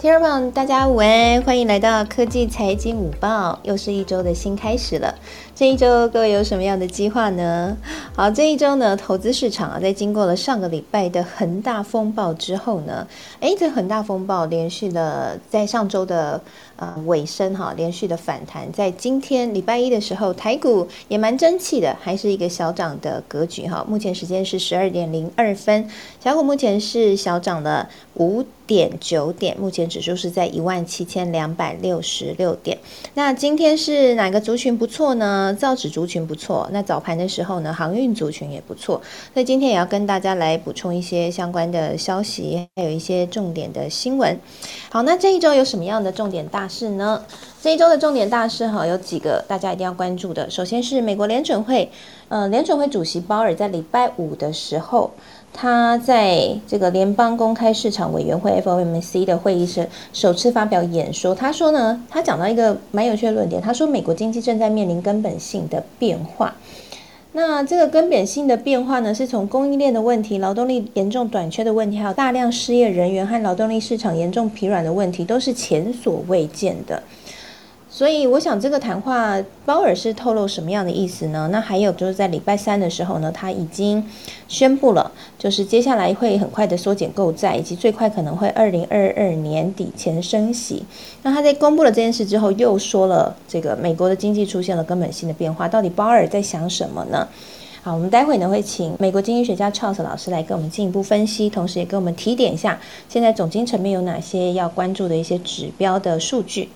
听众朋友，大家午安，欢迎来到科技财经午报，又是一周的新开始了。这一周各位有什么样的计划呢？好，这一周呢，投资市场啊，在经过了上个礼拜的恒大风暴之后呢，诶，这恒大风暴连续的在上周的呃尾声哈，连续的反弹，在今天礼拜一的时候，台股也蛮争气的，还是一个小涨的格局哈。目前时间是十二点零二分，小股目前是小涨了五点九点，目前指数是在一万七千两百六十六点。那今天是哪个族群不错呢？造纸族群不错，那早盘的时候呢，航运族群也不错，所以今天也要跟大家来补充一些相关的消息，还有一些重点的新闻。好，那这一周有什么样的重点大事呢？这一周的重点大事哈，有几个大家一定要关注的。首先是美国联准会，呃，联准会主席鲍尔在礼拜五的时候。他在这个联邦公开市场委员会 （FOMC） 的会议室首次发表演说。他说呢，他讲到一个蛮有趣的论点。他说，美国经济正在面临根本性的变化。那这个根本性的变化呢，是从供应链的问题、劳动力严重短缺的问题，还有大量失业人员和劳动力市场严重疲软的问题，都是前所未见的。所以我想，这个谈话鲍尔是透露什么样的意思呢？那还有就是在礼拜三的时候呢，他已经宣布了，就是接下来会很快的缩减购债，以及最快可能会二零二二年底前升息。那他在公布了这件事之后，又说了这个美国的经济出现了根本性的变化。到底鲍尔在想什么呢？好，我们待会呢会请美国经济学家 Charles 老师来跟我们进一步分析，同时也给我们提点一下，现在总经层面有哪些要关注的一些指标的数据。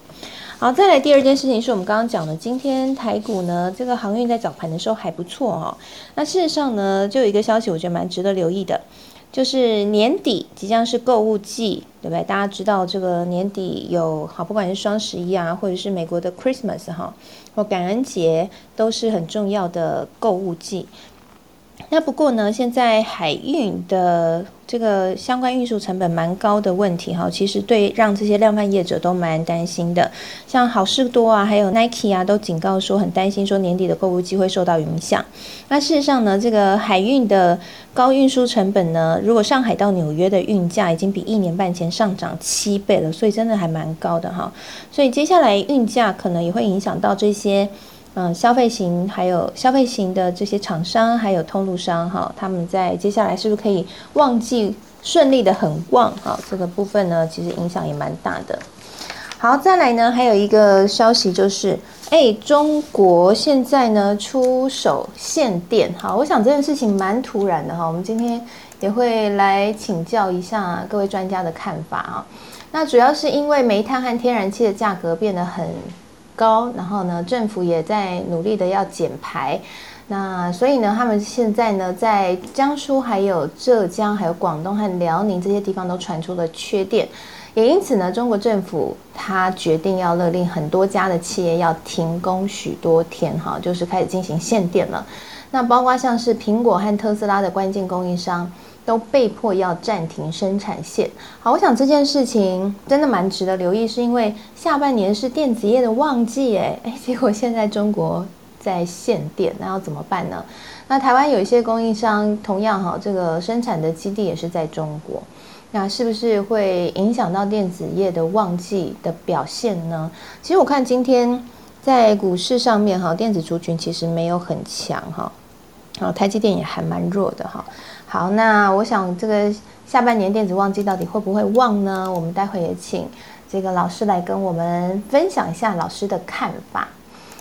好，再来第二件事情是我们刚刚讲的，今天台股呢，这个航运在早盘的时候还不错哈。那事实上呢，就有一个消息，我觉得蛮值得留意的，就是年底即将是购物季，对不对？大家知道这个年底有好，不管是双十一啊，或者是美国的 Christmas 哈，或感恩节，都是很重要的购物季。那不过呢，现在海运的这个相关运输成本蛮高的问题哈，其实对让这些量贩业者都蛮担心的。像好事多啊，还有 Nike 啊，都警告说很担心，说年底的购物机会受到影响。那事实上呢，这个海运的高运输成本呢，如果上海到纽约的运价已经比一年半前上涨七倍了，所以真的还蛮高的哈。所以接下来运价可能也会影响到这些。嗯，消费型还有消费型的这些厂商，还有通路商，哈，他们在接下来是不是可以旺季顺利的很旺？哈，这个部分呢，其实影响也蛮大的。好，再来呢，还有一个消息就是，哎，中国现在呢出手限电，哈，我想这件事情蛮突然的哈，我们今天也会来请教一下各位专家的看法啊。那主要是因为煤炭和天然气的价格变得很。高，然后呢，政府也在努力的要减排，那所以呢，他们现在呢，在江苏、还有浙江、还有广东和辽宁这些地方都传出了缺电，也因此呢，中国政府他决定要勒令很多家的企业要停工许多天，哈，就是开始进行限电了。那包括像是苹果和特斯拉的关键供应商。都被迫要暂停生产线。好，我想这件事情真的蛮值得留意，是因为下半年是电子业的旺季，哎 哎，结果现在中国在限电，那要怎么办呢？那台湾有一些供应商，同样哈，这个生产的基地也是在中国，那是不是会影响到电子业的旺季的表现呢？其实我看今天在股市上面哈，电子族群其实没有很强哈，然后台积电也还蛮弱的哈。好，那我想这个下半年电子旺季到底会不会旺呢？我们待会也请这个老师来跟我们分享一下老师的看法。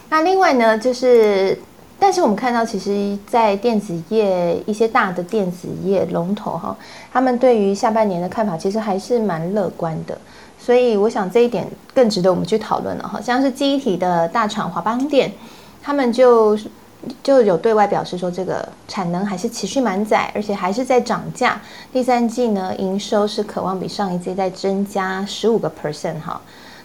那另外呢，就是，但是我们看到，其实，在电子业一些大的电子业龙头哈，他们对于下半年的看法其实还是蛮乐观的。所以我想这一点更值得我们去讨论了哈。像是记忆体的大厂华邦电，他们就。就有对外表示说，这个产能还是持续满载，而且还是在涨价。第三季呢，营收是渴望比上一季再增加十五个 percent 哈，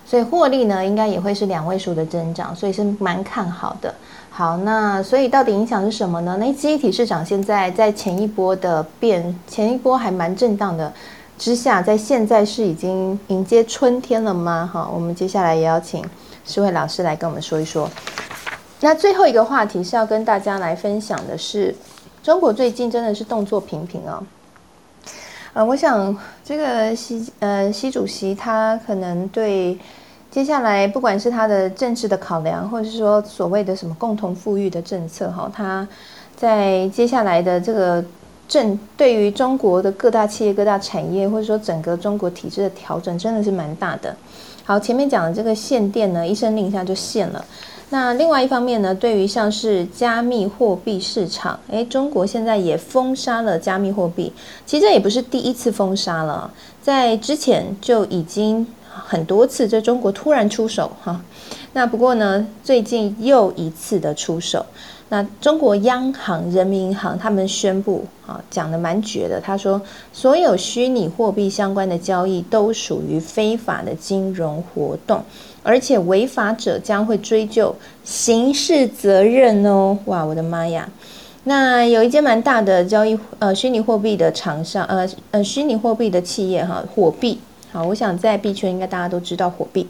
所以获利呢，应该也会是两位数的增长，所以是蛮看好的。好，那所以到底影响是什么呢？那记忆体市场现在在前一波的变，前一波还蛮震荡的之下，在现在是已经迎接春天了吗？哈，我们接下来也要请四位老师来跟我们说一说。那最后一个话题是要跟大家来分享的是，中国最近真的是动作频频啊。呃，我想这个习呃习主席他可能对接下来不管是他的政治的考量，或者是说所谓的什么共同富裕的政策哈，他在接下来的这个政对于中国的各大企业、各大产业，或者说整个中国体制的调整，真的是蛮大的。好，前面讲的这个限电呢，一声令下就限了。那另外一方面呢，对于像是加密货币市场，诶，中国现在也封杀了加密货币。其实这也不是第一次封杀了，在之前就已经很多次，在中国突然出手哈。那不过呢，最近又一次的出手。那中国央行、人民银行他们宣布啊，讲的蛮绝的。他说，所有虚拟货币相关的交易都属于非法的金融活动，而且违法者将会追究刑事责任哦。哇，我的妈呀！那有一间蛮大的交易呃虚拟货币的厂商呃呃虚拟货币的企业哈，火币。好，我想在币圈应该大家都知道火币，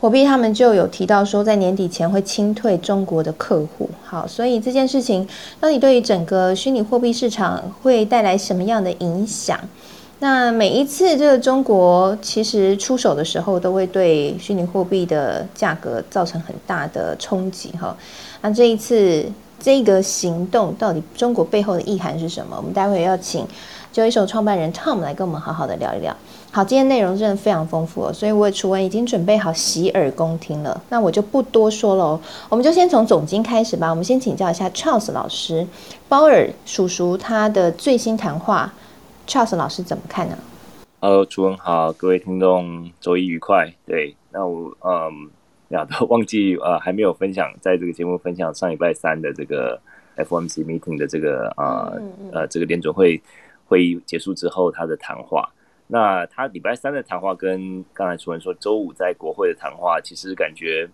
火币他们就有提到说，在年底前会清退中国的客户。好，所以这件事情到底对于整个虚拟货币市场会带来什么样的影响？那每一次这个中国其实出手的时候，都会对虚拟货币的价格造成很大的冲击。哈，那这一次这个行动到底中国背后的意涵是什么？我们待会要请九一手创办人 Tom 来跟我们好好的聊一聊。好，今天内容真的非常丰富哦，所以我楚文已经准备好洗耳恭听了。那我就不多说了，我们就先从总经开始吧。我们先请教一下 Charles 老师，鲍尔叔叔他的最新谈话，Charles 老师怎么看呢？Hello，楚文好，各位听众周一愉快。对，那我嗯，呀都忘记呃还没有分享，在这个节目分享上礼拜三的这个 FOMC meeting 的这个啊呃这个联准会会议结束之后他的谈话。那他礼拜三的谈话跟刚才主文说周五在国会的谈话，其实感觉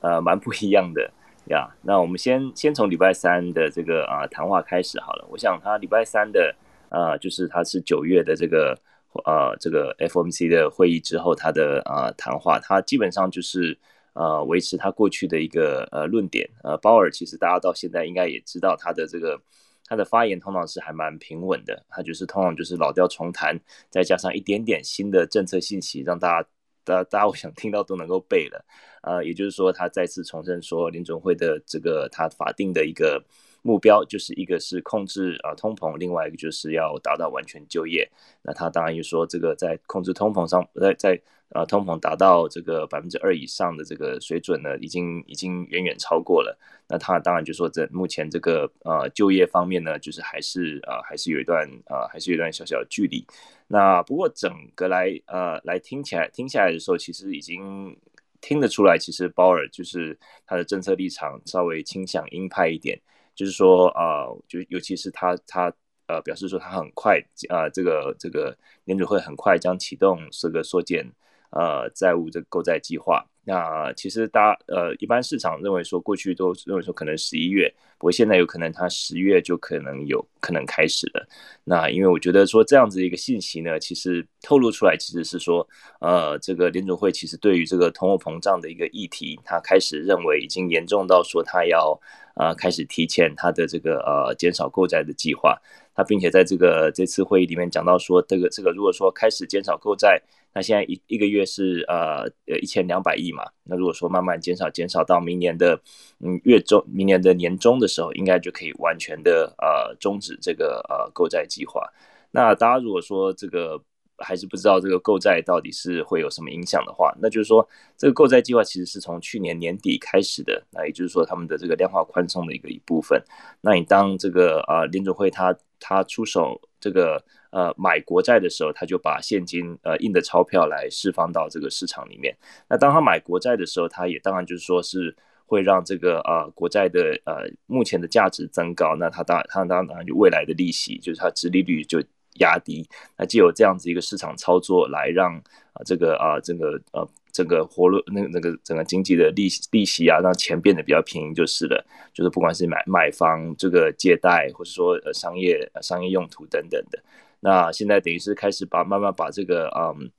呃蛮不一样的呀。那我们先先从礼拜三的这个啊谈话开始好了。我想他礼拜三的呃就是他是九月的这个呃这个 FOMC 的会议之后他的啊谈话，他基本上就是呃维持他过去的一个呃论点。呃，鲍尔其实大家到现在应该也知道他的这个。他的发言通常是还蛮平稳的，他就是通常就是老调重弹，再加上一点点新的政策信息，让大家、大、大家我想听到都能够背了。呃，也就是说，他再次重申说，联准会的这个他法定的一个目标，就是一个是控制啊通膨，另外一个就是要达到完全就业。那他当然又说，这个在控制通膨上，在在。啊，通膨达到这个百分之二以上的这个水准呢，已经已经远远超过了。那他当然就说，这目前这个呃就业方面呢，就是还是啊还是有一段啊还是有一段小小的距离。那不过整个来呃来听起来听下来的时候，其实已经听得出来，其实鲍尔就是他的政策立场稍微倾向鹰派一点，就是说啊，就尤其是他他呃表示说他很快啊这个这个联储会很快将启动这个缩减。呃，债务的购债计划，那其实大家呃，一般市场认为说，过去都认为说可能十一月，不过现在有可能它十月就可能有可能开始了。那因为我觉得说这样子一个信息呢，其实透露出来其实是说，呃，这个联总会其实对于这个通货膨胀的一个议题，它开始认为已经严重到说它要呃开始提前它的这个呃减少购债的计划。它并且在这个这次会议里面讲到说，这个这个如果说开始减少购债。那现在一一个月是呃呃一千两百亿嘛，那如果说慢慢减少减少到明年的嗯月中，明年的年中的时候，应该就可以完全的呃终止这个呃购债计划。那大家如果说这个还是不知道这个购债到底是会有什么影响的话，那就是说这个购债计划其实是从去年年底开始的，那也就是说他们的这个量化宽松的一个一部分。那你当这个啊联总会他他出手这个。呃，买国债的时候，他就把现金呃印的钞票来释放到这个市场里面。那当他买国债的时候，他也当然就是说是会让这个呃国债的呃目前的价值增高。那他当他当然就未来的利息就是它殖利率就压低。那既有这样子一个市场操作来让啊这个啊这个呃整个活络那那个整个经济的利利息啊，让钱变得比较便宜就是了。就是不管是买买房这个借贷，或者说呃商业商业用途等等的。那现在等于是开始把慢慢把这个嗯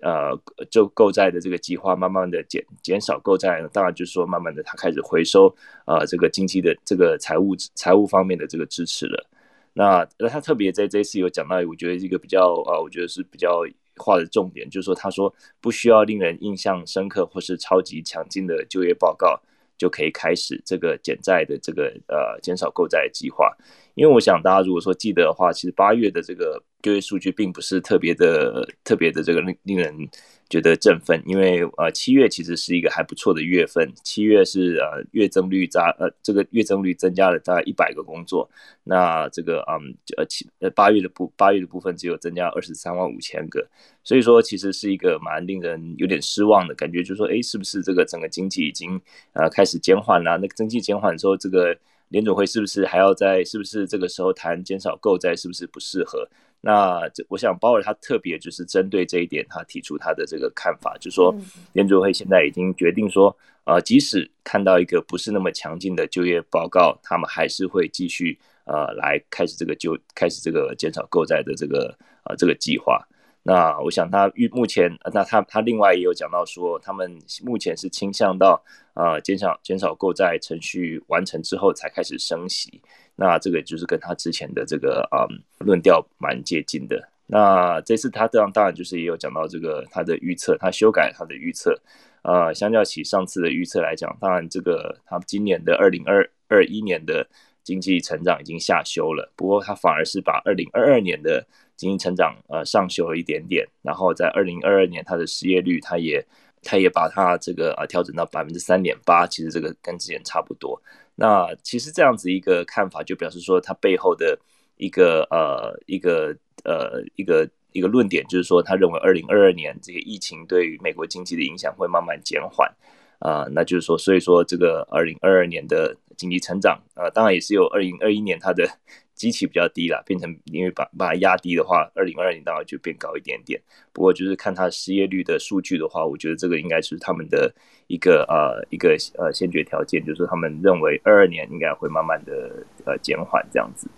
呃就购债的这个计划慢慢的减减少购债，当然就是说慢慢的它开始回收呃这个经济的这个财务财务方面的这个支持了。那那他特别在这次有讲到，我觉得一个比较呃，我觉得是比较画的重点，就是说他说不需要令人印象深刻或是超级强劲的就业报告就可以开始这个减债的这个呃减少购债计划，因为我想大家如果说记得的话，其实八月的这个就业数据并不是特别的特别的这个令令人。觉得振奋，因为呃七月其实是一个还不错的月份，七月是呃月增率加呃这个月增率增加了大概一百个工作，那这个嗯呃七呃八月的部八月的部分只有增加二十三万五千个，所以说其实是一个蛮令人有点失望的感觉，就说哎是不是这个整个经济已经呃开始减缓了？那个经济减缓之后，这个联总会是不是还要在是不是这个时候谈减少购债是不是不适合？那这，我想鲍尔他特别就是针对这一点，他提出他的这个看法，就是说联储会现在已经决定说，呃，即使看到一个不是那么强劲的就业报告，他们还是会继续呃来开始这个就开始这个减少购债的这个呃这个计划。那我想他预目前，那他他另外也有讲到说，他们目前是倾向到呃减少减少购债程序完成之后才开始升息。那这个就是跟他之前的这个啊论调蛮接近的。那这次他这样当然就是也有讲到这个他的预测，他修改他的预测。呃，相较起上次的预测来讲，当然这个他今年的二零二二一年的经济成长已经下修了。不过他反而是把二零二二年的经济成长呃上修了一点点。然后在二零二二年他的失业率他也他也把它这个啊调整到百分之三点八，其实这个跟之前差不多。那其实这样子一个看法，就表示说，它背后的一个呃一个呃一个一个论点，就是说，他认为二零二二年这个疫情对于美国经济的影响会慢慢减缓啊，那就是说，所以说这个二零二二年的经济成长啊，当然也是有二零二一年它的。机器比较低了，变成因为把把它压低的话，二零二二年当然就变高一点点。不过就是看它失业率的数据的话，我觉得这个应该是他们的一个呃一个呃先决条件，就是他们认为二二年应该会慢慢的呃减缓这样子。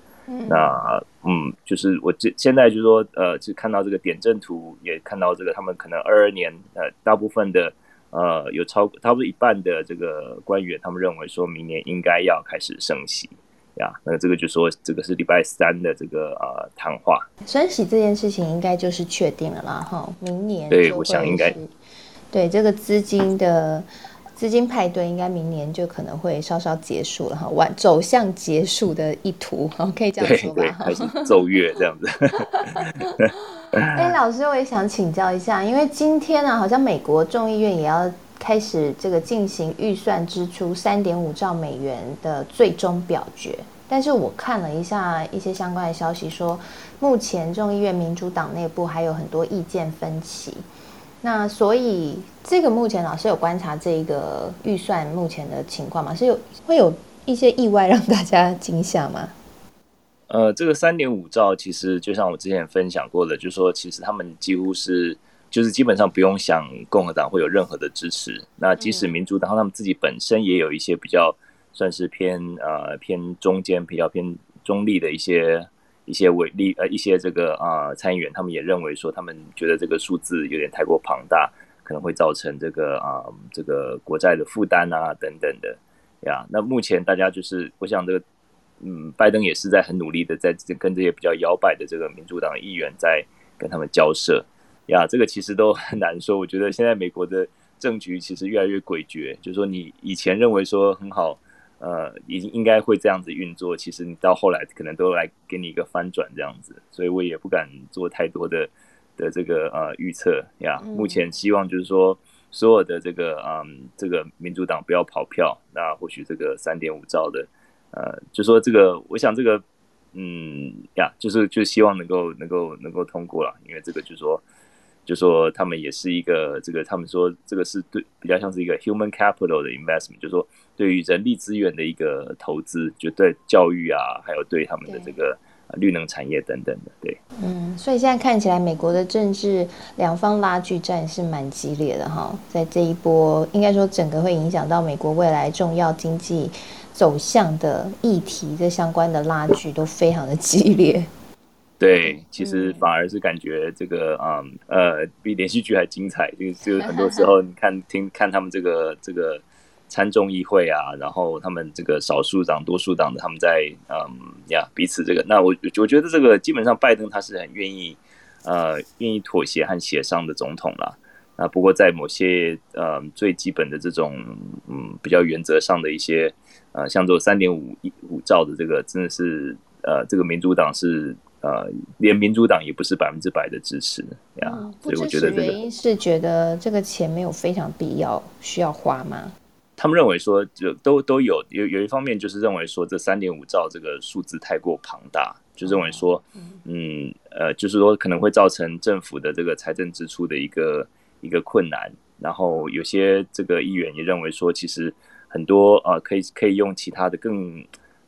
那嗯，就是我这现在就是说呃，就看到这个点阵图，也看到这个他们可能二二年呃大部分的呃有超差不多一半的这个官员，他们认为说明年应该要开始升息。呀，那这个就说这个是礼拜三的这个呃谈话，升息这件事情应该就是确定了啦，哈，明年对，我想应该对这个资金的资金派对应该明年就可能会稍稍结束了哈，完走向结束的一途，可以这样说吧，开始 奏乐这样子。哎，老师，我也想请教一下，因为今天呢，好像美国众议院也要。开始这个进行预算支出三点五兆美元的最终表决，但是我看了一下一些相关的消息，说目前众议院民主党内部还有很多意见分歧。那所以这个目前老师有观察这个预算目前的情况吗？是有会有一些意外让大家惊吓吗？呃，这个三点五兆其实就像我之前分享过的，就是说其实他们几乎是。就是基本上不用想共和党会有任何的支持，那即使民主党他们自己本身也有一些比较算是偏呃偏中间比较偏中立的一些一些伟力呃一些这个啊参议员，他们也认为说他们觉得这个数字有点太过庞大，可能会造成这个啊这个国债的负担啊等等的呀。那目前大家就是我想这个嗯拜登也是在很努力的在跟这些比较摇摆的这个民主党议员在跟他们交涉。呀，这个其实都很难说。我觉得现在美国的政局其实越来越诡谲，就是说你以前认为说很好，呃，已经应该会这样子运作，其实你到后来可能都来给你一个翻转这样子。所以我也不敢做太多的的这个呃预测呀。目前希望就是说所有的这个嗯这个民主党不要跑票，那或许这个三点五兆的呃，就说这个，我想这个嗯呀，就是就希望能够能够能够通过了，因为这个就是说。就说他们也是一个这个，他们说这个是对比较像是一个 human capital 的 investment，就说对于人力资源的一个投资，就对教育啊，还有对他们的这个绿能产业等等的，对。嗯，所以现在看起来，美国的政治两方拉锯战是蛮激烈的哈，在这一波，应该说整个会影响到美国未来重要经济走向的议题，这相关的拉锯都非常的激烈。对，其实反而是感觉这个啊呃比连续剧还精彩，就就很多时候你看听看他们这个这个参众议会啊，然后他们这个少数党、多数党的他们在嗯呀彼此这个，那我我觉得这个基本上拜登他是很愿意呃愿意妥协和协商的总统啦。啊，不过在某些呃最基本的这种嗯比较原则上的一些呃像这三点五五兆的这个真的是呃这个民主党是呃连民主党也不是百分之百的支持呀，所以我觉得这个原因是觉得这个钱没有非常必要需要花吗？他们认为说就都都有有有一方面就是认为说这三点五兆这个数字太过庞大，就认为说嗯呃就是说可能会造成政府的这个财政支出的一个。一个困难，然后有些这个议员也认为说，其实很多啊，可以可以用其他的更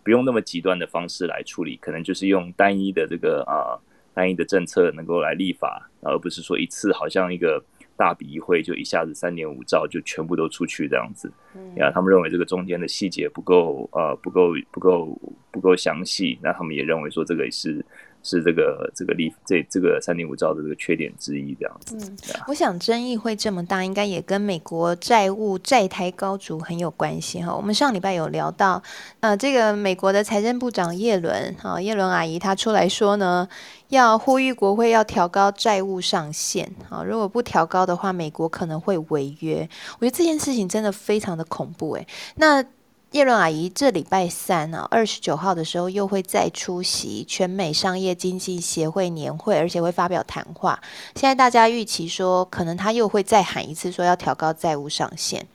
不用那么极端的方式来处理，可能就是用单一的这个啊单一的政策能够来立法，而不是说一次好像一个大笔一挥就一下子三点五兆就全部都出去这样子。呀，他们认为这个中间的细节不够呃不够不够不够详细，那他们也认为说这个也是。是这个这个利这这个三点五兆的这个缺点之一，这样子。嗯，我想争议会这么大，应该也跟美国债务债台高筑很有关系哈。我们上礼拜有聊到，呃，这个美国的财政部长耶伦啊，耶伦阿姨她出来说呢，要呼吁国会要调高债务上限啊，如果不调高的话，美国可能会违约。我觉得这件事情真的非常的恐怖诶。那。叶伦阿姨这礼拜三呢，二十九号的时候又会再出席全美商业经济协会年会，而且会发表谈话。现在大家预期说，可能他又会再喊一次，说要调高债务上限。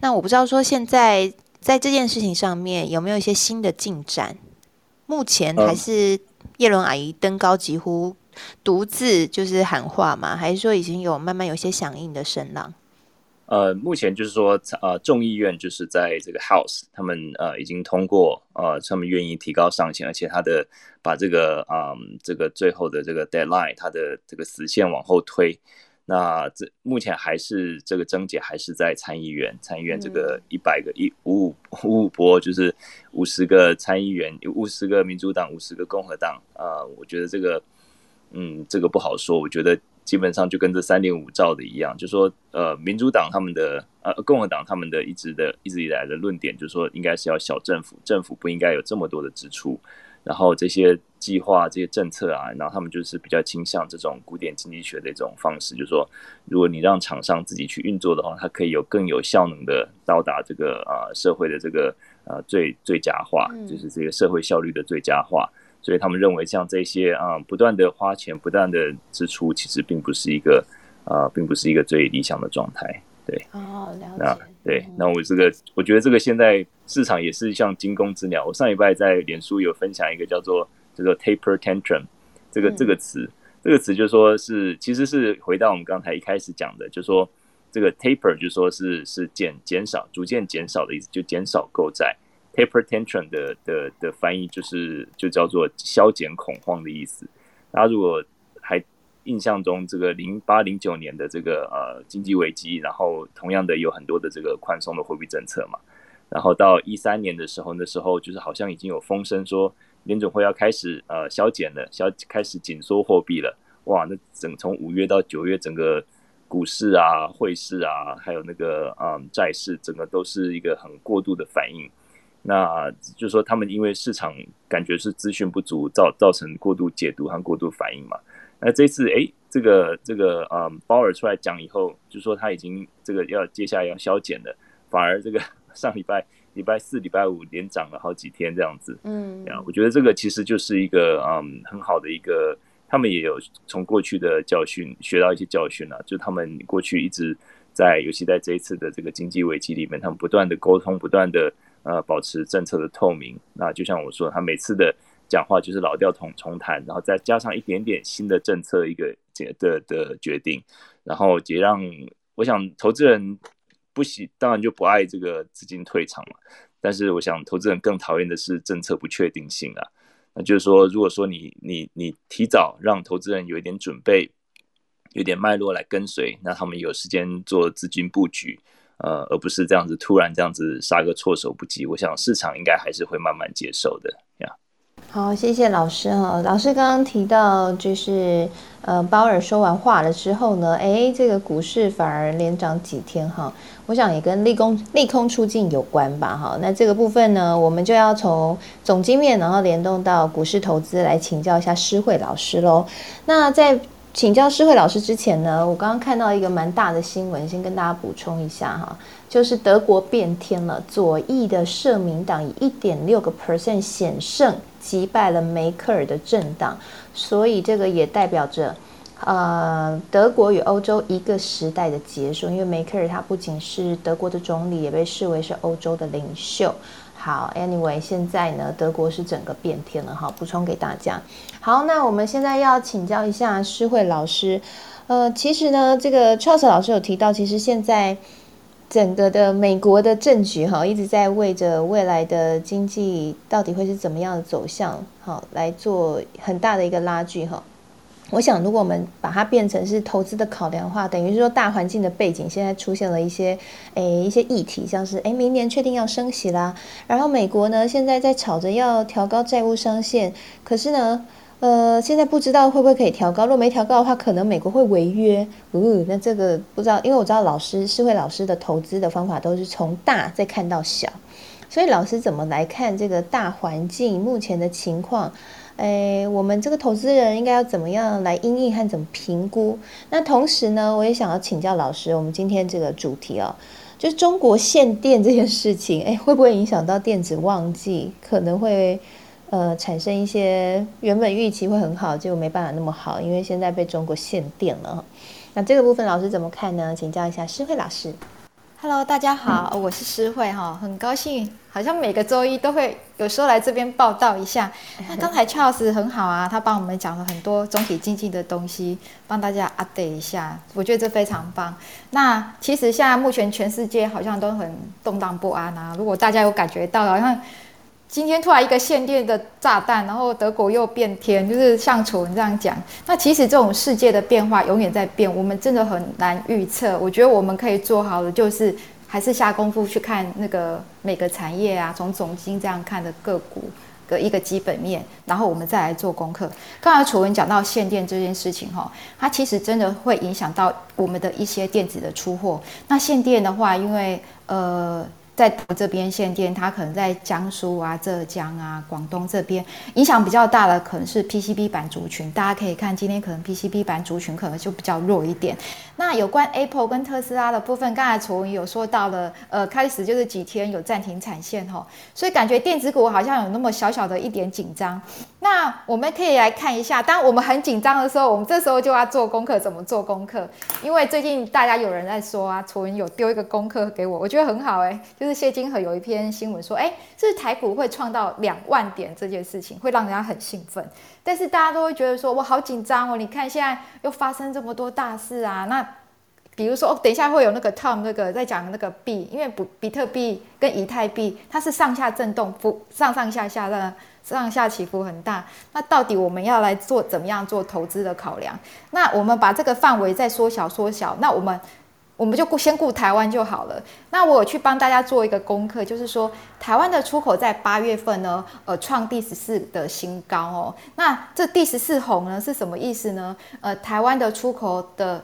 那我不知道说现在在这件事情上面有没有一些新的进展？目前还是叶伦阿姨登高几乎独自就是喊话嘛，还是说已经有慢慢有些响应的声浪？呃，目前就是说，呃，众议院就是在这个 House，他们呃已经通过，呃，他们愿意提高上限，而且他的把这个啊，这个最后的这个 deadline，它的这个死线往后推。那这目前还是这个症结还是在参议院，参议院这个一百个一五五五五波，就是五十个参议员，有五十个民主党，五十个共和党。啊，我觉得这个，嗯，这个不好说。我觉得。基本上就跟这三点五兆的一样，就说呃，民主党他们的呃，共和党他们的一直的一直以来的论点，就是说应该是要小政府，政府不应该有这么多的支出，然后这些计划、这些政策啊，然后他们就是比较倾向这种古典经济学的一种方式，就是说，如果你让厂商自己去运作的话，它可以有更有效能的到达这个啊社会的这个呃最最佳化，就是这个社会效率的最佳化。所以他们认为，像这些啊，不断的花钱、不断的支出，其实并不是一个啊，并不是一个最理想的状态。对，哦，了解。对，那我这个，我觉得这个现在市场也是像惊弓之鸟。我上礼拜在脸书有分享一个叫做叫做 taper tantrum 这个这个词，这个词就说是其实是回到我们刚才一开始讲的，就说这个 taper 就说是是减减少、逐渐减少的意思，就减少购债。Taper tention 的的的翻译就是就叫做消减恐慌的意思。大家如果还印象中这个零八零九年的这个呃经济危机，然后同样的有很多的这个宽松的货币政策嘛，然后到一三年的时候，那时候就是好像已经有风声说联总会要开始呃消减了，消开始紧缩货币了。哇，那整从五月到九月，整个股市啊、汇市啊，还有那个嗯债市，整个都是一个很过度的反应。那就是说，他们因为市场感觉是资讯不足，造造成过度解读和过度反应嘛。那这次，哎，这个这个，嗯，鲍尔出来讲以后，就说他已经这个要接下来要消减了，反而这个 上礼拜礼拜四、礼拜五连涨了好几天这样子。嗯，啊，我觉得这个其实就是一个嗯很好的一个，他们也有从过去的教训学到一些教训啊，就他们过去一直在，尤其在这一次的这个经济危机里面，他们不断的沟通，不断的。呃，保持政策的透明。那就像我说，他每次的讲话就是老调重重弹，然后再加上一点点新的政策一个决的的决定，然后也让我想投资人不喜，当然就不爱这个资金退场了。但是我想投资人更讨厌的是政策不确定性啊。那就是说，如果说你你你提早让投资人有一点准备，有点脉络来跟随，那他们有时间做资金布局。呃，而不是这样子突然这样子杀个措手不及，我想市场应该还是会慢慢接受的呀。好，谢谢老师哈。老师刚刚提到，就是呃，鲍尔说完话了之后呢，哎，这个股市反而连涨几天哈。我想也跟利空利空出尽有关吧哈。那这个部分呢，我们就要从总经面，然后联动到股市投资来请教一下施慧老师喽。那在请教施慧老师之前呢，我刚刚看到一个蛮大的新闻，先跟大家补充一下哈，就是德国变天了，左翼的社民党以一点六个 percent 险胜击败了梅克尔的政党，所以这个也代表着，呃，德国与欧洲一个时代的结束，因为梅克尔他不仅是德国的总理，也被视为是欧洲的领袖。好，Anyway，现在呢，德国是整个变天了哈，补充给大家。好，那我们现在要请教一下诗慧老师。呃，其实呢，这个 Charles 老师有提到，其实现在整个的美国的政局哈，一直在为着未来的经济到底会是怎么样的走向，好来做很大的一个拉锯哈。我想，如果我们把它变成是投资的考量的话，等于是说大环境的背景现在出现了一些诶一些议题，像是诶明年确定要升息啦，然后美国呢现在在吵着要调高债务上限，可是呢，呃，现在不知道会不会可以调高，如果没调高的话，可能美国会违约。哦，那这个不知道，因为我知道老师是会老师的投资的方法都是从大再看到小，所以老师怎么来看这个大环境目前的情况？诶，我们这个投资人应该要怎么样来应应和怎么评估？那同时呢，我也想要请教老师，我们今天这个主题哦，就是中国限电这件事情，诶，会不会影响到电子旺季？可能会呃产生一些原本预期会很好，结果没办法那么好，因为现在被中国限电了。那这个部分老师怎么看呢？请教一下施慧老师。Hello，大家好，我是施慧哈，很高兴，好像每个周一都会有时候来这边报道一下。那刚才 Charles 很好啊，他帮我们讲了很多总体经济的东西，帮大家 update 一下，我觉得这非常棒。那其实现在目前全世界好像都很动荡不安啊，如果大家有感觉到，好像。今天突然一个限电的炸弹，然后德国又变天，就是像楚文这样讲。那其实这种世界的变化永远在变，我们真的很难预测。我觉得我们可以做好的就是还是下功夫去看那个每个产业啊，从总经这样看的个股的一个基本面，然后我们再来做功课。刚才楚文讲到限电这件事情哈，它其实真的会影响到我们的一些电子的出货。那限电的话，因为呃。在这边限电，它可能在江苏啊、浙江啊、广东这边影响比较大的，可能是 PCB 板族群。大家可以看今天可能 PCB 板族群可能就比较弱一点。那有关 Apple 跟特斯拉的部分，刚才楚文有说到了，呃，开始就是几天有暂停产线哈，所以感觉电子股好像有那么小小的一点紧张。那我们可以来看一下，当我们很紧张的时候，我们这时候就要做功课，怎么做功课？因为最近大家有人在说啊，楚文有丢一个功课给我，我觉得很好哎。就是谢金河有一篇新闻说，哎，是台股会创到两万点这件事情，会让人家很兴奋。但是大家都会觉得说，我好紧张哦！你看现在又发生这么多大事啊。那比如说，哦，等一下会有那个 Tom 那个在讲那个币，因为比比特币跟以太币它是上下震动，幅上上下下的上下起伏很大。那到底我们要来做怎么样做投资的考量？那我们把这个范围再缩小缩小，那我们。我们就顾先顾台湾就好了。那我去帮大家做一个功课，就是说台湾的出口在八月份呢，呃，创第十四的新高哦。那这第十四红呢是什么意思呢？呃，台湾的出口的。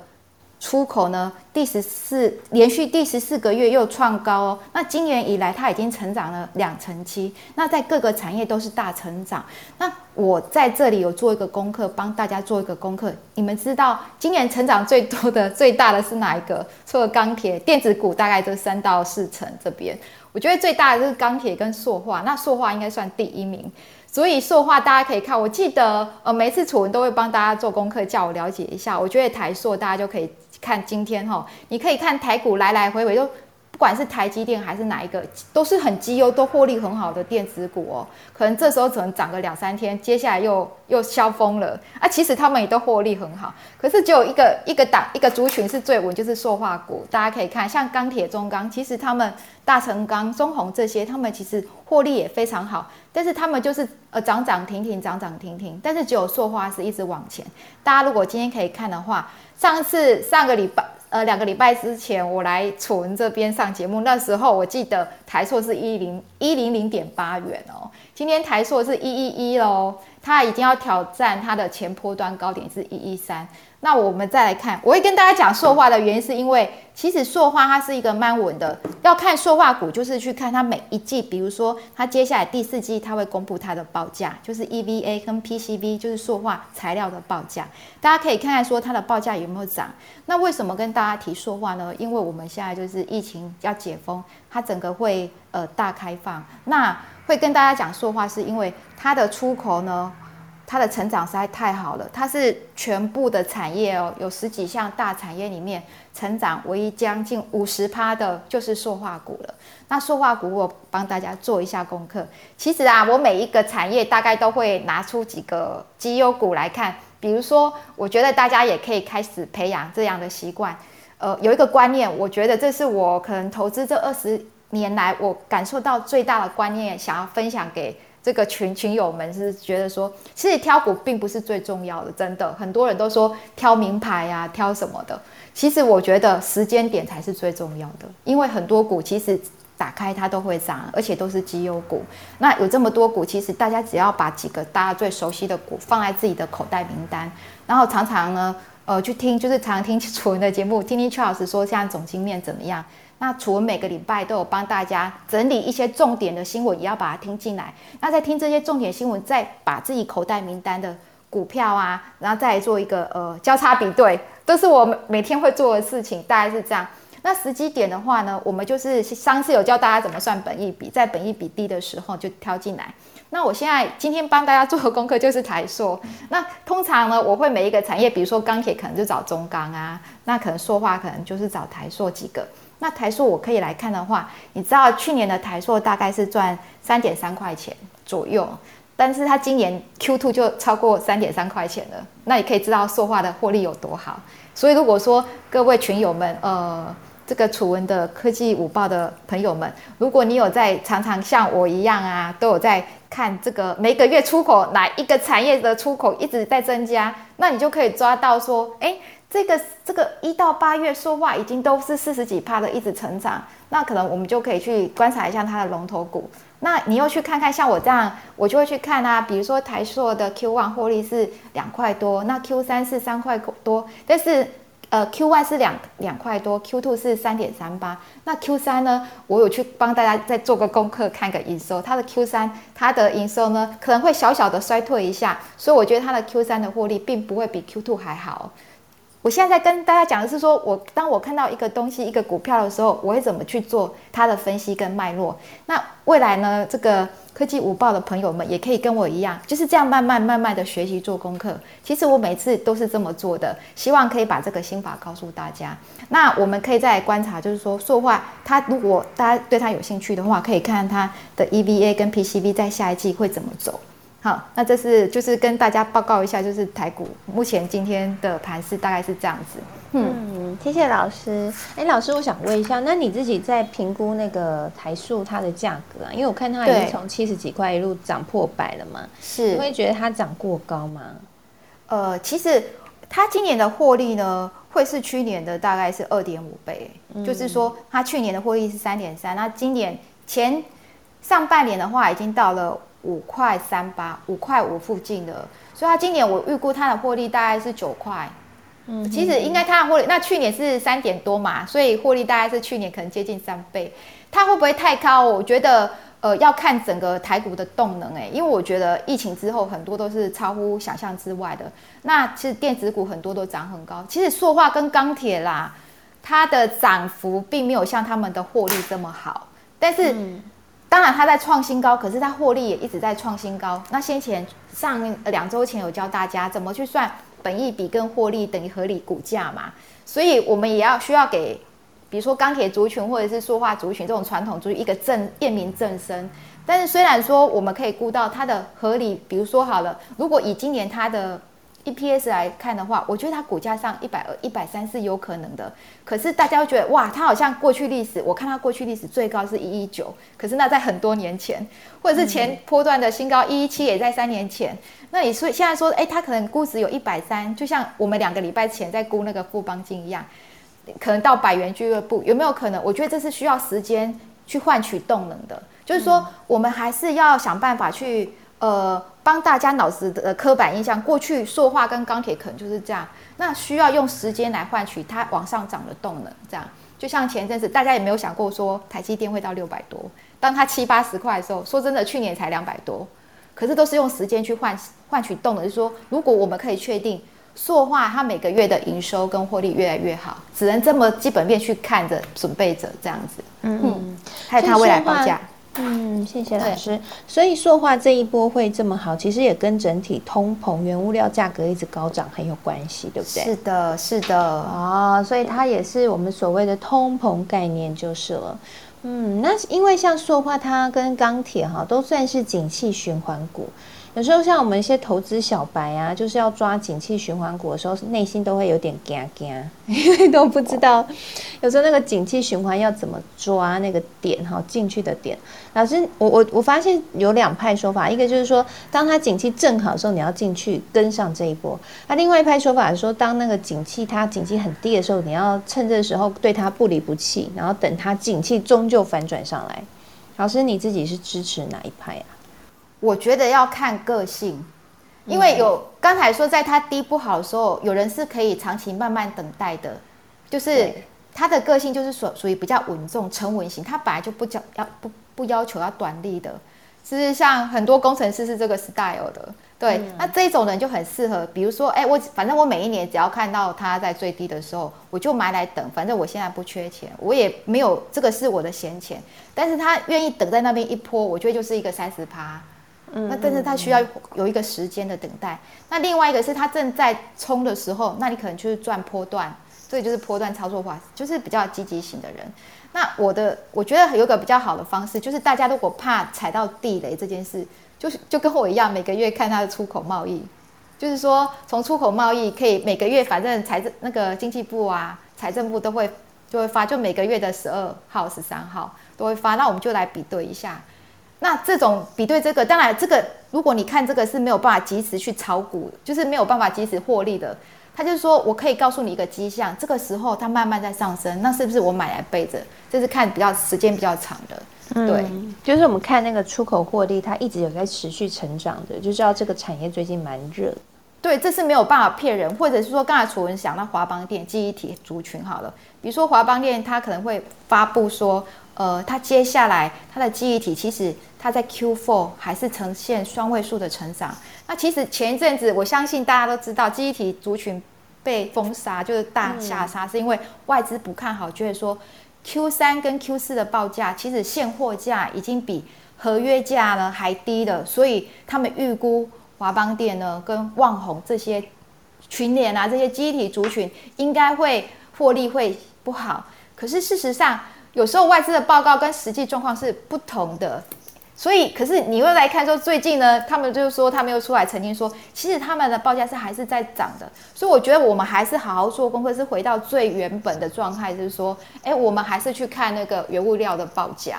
出口呢，第十四连续第十四个月又创高哦。那今年以来，它已经成长了两成七。那在各个产业都是大成长。那我在这里有做一个功课，帮大家做一个功课。你们知道今年成长最多的、最大的是哪一个？除了钢铁、电子股，大概就三到四成。这边我觉得最大的就是钢铁跟塑化。那塑化应该算第一名。所以塑化大家可以看，我记得呃每次楚文都会帮大家做功课，叫我了解一下。我觉得台塑大家就可以。看今天哈，你可以看台股来来回回都，不管是台积电还是哪一个，都是很绩优、都获利很好的电子股哦。可能这时候只能涨个两三天，接下来又又消风了啊。其实他们也都获利很好，可是只有一个一个档一个族群是最稳，就是塑化股。大家可以看，像钢铁、中钢，其实他们大成钢、中红这些，他们其实获利也非常好，但是他们就是呃涨涨停停，涨涨停停，但是只有塑化是一直往前。大家如果今天可以看的话。上次上个礼拜呃两个礼拜之前我来楚文这边上节目，那时候我记得台硕是一零一零零点八元哦，今天台硕是一一一喽，它已经要挑战它的前波端高点是一一三。那我们再来看，我会跟大家讲塑化的原因，是因为其实塑化它是一个蛮稳的。要看塑化股，就是去看它每一季，比如说它接下来第四季，它会公布它的报价，就是 EVA 跟 PCB，就是塑化材料的报价。大家可以看看说它的报价有没有涨。那为什么跟大家提塑化呢？因为我们现在就是疫情要解封，它整个会呃大开放。那会跟大家讲塑化，是因为它的出口呢。它的成长实在太好了，它是全部的产业哦，有十几项大产业里面成长唯一将近五十趴的，就是塑化股了。那塑化股我帮大家做一下功课。其实啊，我每一个产业大概都会拿出几个绩优股来看。比如说，我觉得大家也可以开始培养这样的习惯。呃，有一个观念，我觉得这是我可能投资这二十年来我感受到最大的观念，想要分享给。这个群群友们是觉得说，其实挑股并不是最重要的，真的很多人都说挑名牌呀，挑什么的。其实我觉得时间点才是最重要的，因为很多股其实打开它都会涨，而且都是绩优股。那有这么多股，其实大家只要把几个大家最熟悉的股放在自己的口袋名单，然后常常呢，呃，去听就是常听楚文的节目，听听邱老师说现在总经面怎么样。那除了每个礼拜都有帮大家整理一些重点的新闻，也要把它听进来。那在听这些重点新闻，再把自己口袋名单的股票啊，然后再做一个呃交叉比对，都是我每天会做的事情，大概是这样。那时机点的话呢，我们就是上次有教大家怎么算本益比，在本益比低的时候就挑进来。那我现在今天帮大家做的功课就是台塑。那通常呢，我会每一个产业，比如说钢铁可能就找中钢啊，那可能塑化可能就是找台塑几个。那台塑我可以来看的话，你知道去年的台塑大概是赚三点三块钱左右，但是它今年 Q two 就超过三点三块钱了，那你可以知道塑化的获利有多好。所以如果说各位群友们，呃，这个楚文的科技午报的朋友们，如果你有在常常像我一样啊，都有在看这个每个月出口哪一个产业的出口一直在增加，那你就可以抓到说，哎。这个这个一到八月说话已经都是四十几帕的一直成长，那可能我们就可以去观察一下它的龙头股。那你又去看看像我这样，我就会去看啊，比如说台硕的 Q one 获利是两块多，那 Q 三是三块多，但是呃 Q one 是两两块多，Q two 是三点三八，那 Q 三呢，我有去帮大家再做个功课，看个营收，它的 Q 三它的营收呢可能会小小的衰退一下，所以我觉得它的 Q 三的获利并不会比 Q two 还好。我现在在跟大家讲的是，说我当我看到一个东西、一个股票的时候，我会怎么去做它的分析跟脉络。那未来呢，这个科技午报的朋友们也可以跟我一样，就是这样慢慢慢慢的学习做功课。其实我每次都是这么做的，希望可以把这个心法告诉大家。那我们可以再观察，就是说塑化，它如果大家对它有兴趣的话，可以看看它的 EVA 跟 PCB 在下一季会怎么走。好，那这是就是跟大家报告一下，就是台股目前今天的盘势大概是这样子。嗯，谢谢老师。哎，老师，我想问一下，那你自己在评估那个台塑它的价格啊？因为我看它已经从七十几块一路涨破百了嘛，是，你会觉得它涨过高吗？呃，其实它今年的获利呢，会是去年的大概是二点五倍，就是说它去年的获利是三点三，那今年前上半年的话已经到了。五块三八，五块五附近的，所以它今年我预估它的获利大概是九块。嗯，其实应该它的获利，那去年是三点多嘛，所以获利大概是去年可能接近三倍。它会不会太高？我觉得，呃，要看整个台股的动能诶，因为我觉得疫情之后很多都是超乎想象之外的。那其实电子股很多都涨很高，其实塑化跟钢铁啦，它的涨幅并没有像他们的获利这么好，但是。当然，它在创新高，可是它获利也一直在创新高。那先前上两周前有教大家怎么去算本益比跟获利等于合理股价嘛？所以我们也要需要给，比如说钢铁族群或者是塑化族群这种传统族群一个正验明正身。但是虽然说我们可以估到它的合理，比如说好了，如果以今年它的 EPS 来看的话，我觉得它股价上一百二、一百三是有可能的。可是大家会觉得，哇，它好像过去历史，我看它过去历史最高是一一九，可是那在很多年前，或者是前波段的新高一一七也在三年前。那你说现在说，哎，它可能估值有一百三，就像我们两个礼拜前在估那个富邦金一样，可能到百元俱乐部，有没有可能？我觉得这是需要时间去换取动能的。就是说，我们还是要想办法去呃，帮大家脑子的刻板印象，过去塑化跟钢铁可能就是这样，那需要用时间来换取它往上涨的动能。这样，就像前阵子大家也没有想过说台积电会到六百多，当它七八十块的时候，说真的，去年才两百多。可是都是用时间去换换取动能，就是说，如果我们可以确定塑化它每个月的营收跟获利越来越好，只能这么基本面去看着准备着这样子。嗯，还有它未来报价。嗯，谢谢老师。所以塑化这一波会这么好，其实也跟整体通膨、原物料价格一直高涨很有关系，对不对？是的，是的。哦，所以它也是我们所谓的通膨概念就是了。嗯，那因为像塑化，它跟钢铁哈都算是景气循环股。有时候像我们一些投资小白啊，就是要抓景气循环股的时候，内心都会有点惊惊，因为都不知道有时候那个景气循环要怎么抓那个点哈进去的点。老师，我我我发现有两派说法，一个就是说，当它景气正好的时候，你要进去跟上这一波；那另外一派说法是说，当那个景气它景气很低的时候，你要趁这时候对它不离不弃，然后等它景气终究反转上来。老师，你自己是支持哪一派啊？我觉得要看个性，因为有刚才说，在他低不好的时候，有人是可以长期慢慢等待的，就是他的个性就是属属于比较稳重、沉稳型，他本来就不叫要不不要求要短利的，是像很多工程师是这个 style 的，对，那这种人就很适合，比如说，哎，我反正我每一年只要看到它在最低的时候，我就买来等，反正我现在不缺钱，我也没有这个是我的闲钱，但是他愿意等在那边一波，我觉得就是一个三十趴。那但是它需要有一个时间的等待。那另外一个是它正在冲的时候，那你可能就是赚波段，这个就是波段操作法，就是比较积极型的人。那我的我觉得有个比较好的方式，就是大家如果怕踩到地雷这件事，就是就跟我一样，每个月看它的出口贸易，就是说从出口贸易可以每个月反正财政那个经济部啊、财政部都会就会发，就每个月的十二号、十三号都会发，那我们就来比对一下。那这种比对这个，当然这个如果你看这个是没有办法及时去炒股，就是没有办法及时获利的。他就是说我可以告诉你一个迹象，这个时候它慢慢在上升，那是不是我买来背着？这是看比较时间比较长的。对，就是我们看那个出口获利，它一直有在持续成长的，就知道这个产业最近蛮热。对，这是没有办法骗人，或者是说刚才楚文想到华邦电记忆体族群好了，比如说华邦电，它可能会发布说。呃，它接下来它的记忆体其实它在 Q4 还是呈现双位数的成长。那其实前一阵子，我相信大家都知道，记忆体族群被封杀，就是大下杀，是因为外资不看好，觉得说 Q3 跟 Q4 的报价其实现货价已经比合约价呢还低了，所以他们预估华邦电呢跟旺宏这些群联啊这些记忆体族群应该会获利会不好。可是事实上，有时候外资的报告跟实际状况是不同的，所以可是你又来看说最近呢，他们就是说他们又出来曾经说，其实他们的报价是还是在涨的，所以我觉得我们还是好好做功课，是回到最原本的状态，就是说，哎，我们还是去看那个原物料的报价，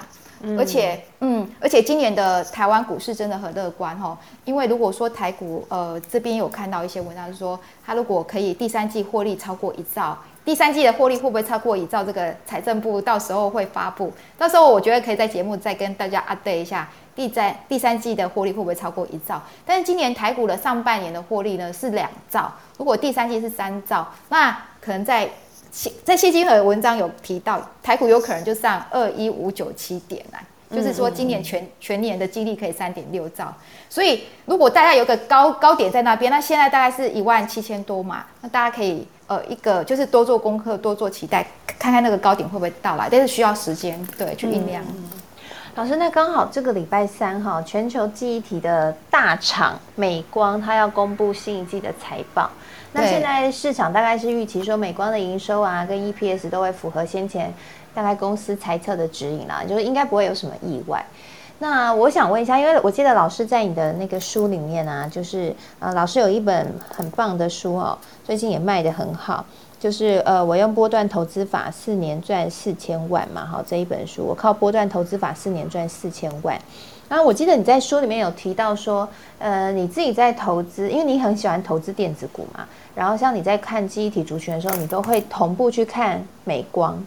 而且，嗯，而且今年的台湾股市真的很乐观哈，因为如果说台股，呃，这边有看到一些文章是说，它如果可以第三季获利超过一兆。第三季的获利会不会超过一兆？这个财政部到时候会发布，到时候我觉得可以在节目再跟大家 update 一下第三第三季的获利会不会超过一兆。但是今年台股的上半年的获利呢是两兆，如果第三季是三兆，那可能在在谢金河文章有提到，台股有可能就上二一五九七点来，就是说今年全全年的激励可以三点六兆。所以如果大家有个高高点在那边，那现在大概是一万七千多嘛，那大家可以。呃，一个就是多做功课，多做期待，看看那个高点会不会到来，但是需要时间，对，去酝酿。老师，那刚好这个礼拜三哈，全球记忆体的大厂美光，它要公布新一季的财报。那现在市场大概是预期说，美光的营收啊，跟 EPS 都会符合先前大概公司猜测的指引啦，就是应该不会有什么意外。那我想问一下，因为我记得老师在你的那个书里面啊，就是呃，老师有一本很棒的书哦，最近也卖得很好，就是呃，我用波段投资法四年赚四千万嘛，哈，这一本书我靠波段投资法四年赚四千万。然后我记得你在书里面有提到说，呃，你自己在投资，因为你很喜欢投资电子股嘛。然后像你在看记忆体族群的时候，你都会同步去看美光，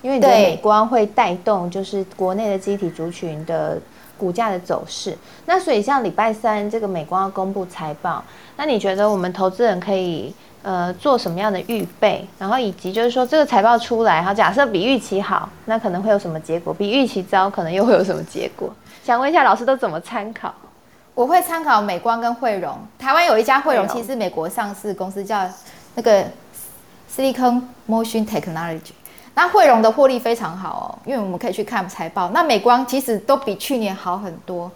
因为你的美光会带动就是国内的记忆体族群的股价的走势。那所以像礼拜三这个美光要公布财报，那你觉得我们投资人可以呃做什么样的预备？然后以及就是说这个财报出来，哈，假设比预期好，那可能会有什么结果？比预期糟，可能又会有什么结果？想问一下老师都怎么参考？我会参考美光跟汇荣。台湾有一家汇荣，其实是美国上市公司叫那个 Silicon Motion Technology。那汇荣的获利非常好哦，因为我们可以去看财报。那美光其实都比去年好很多。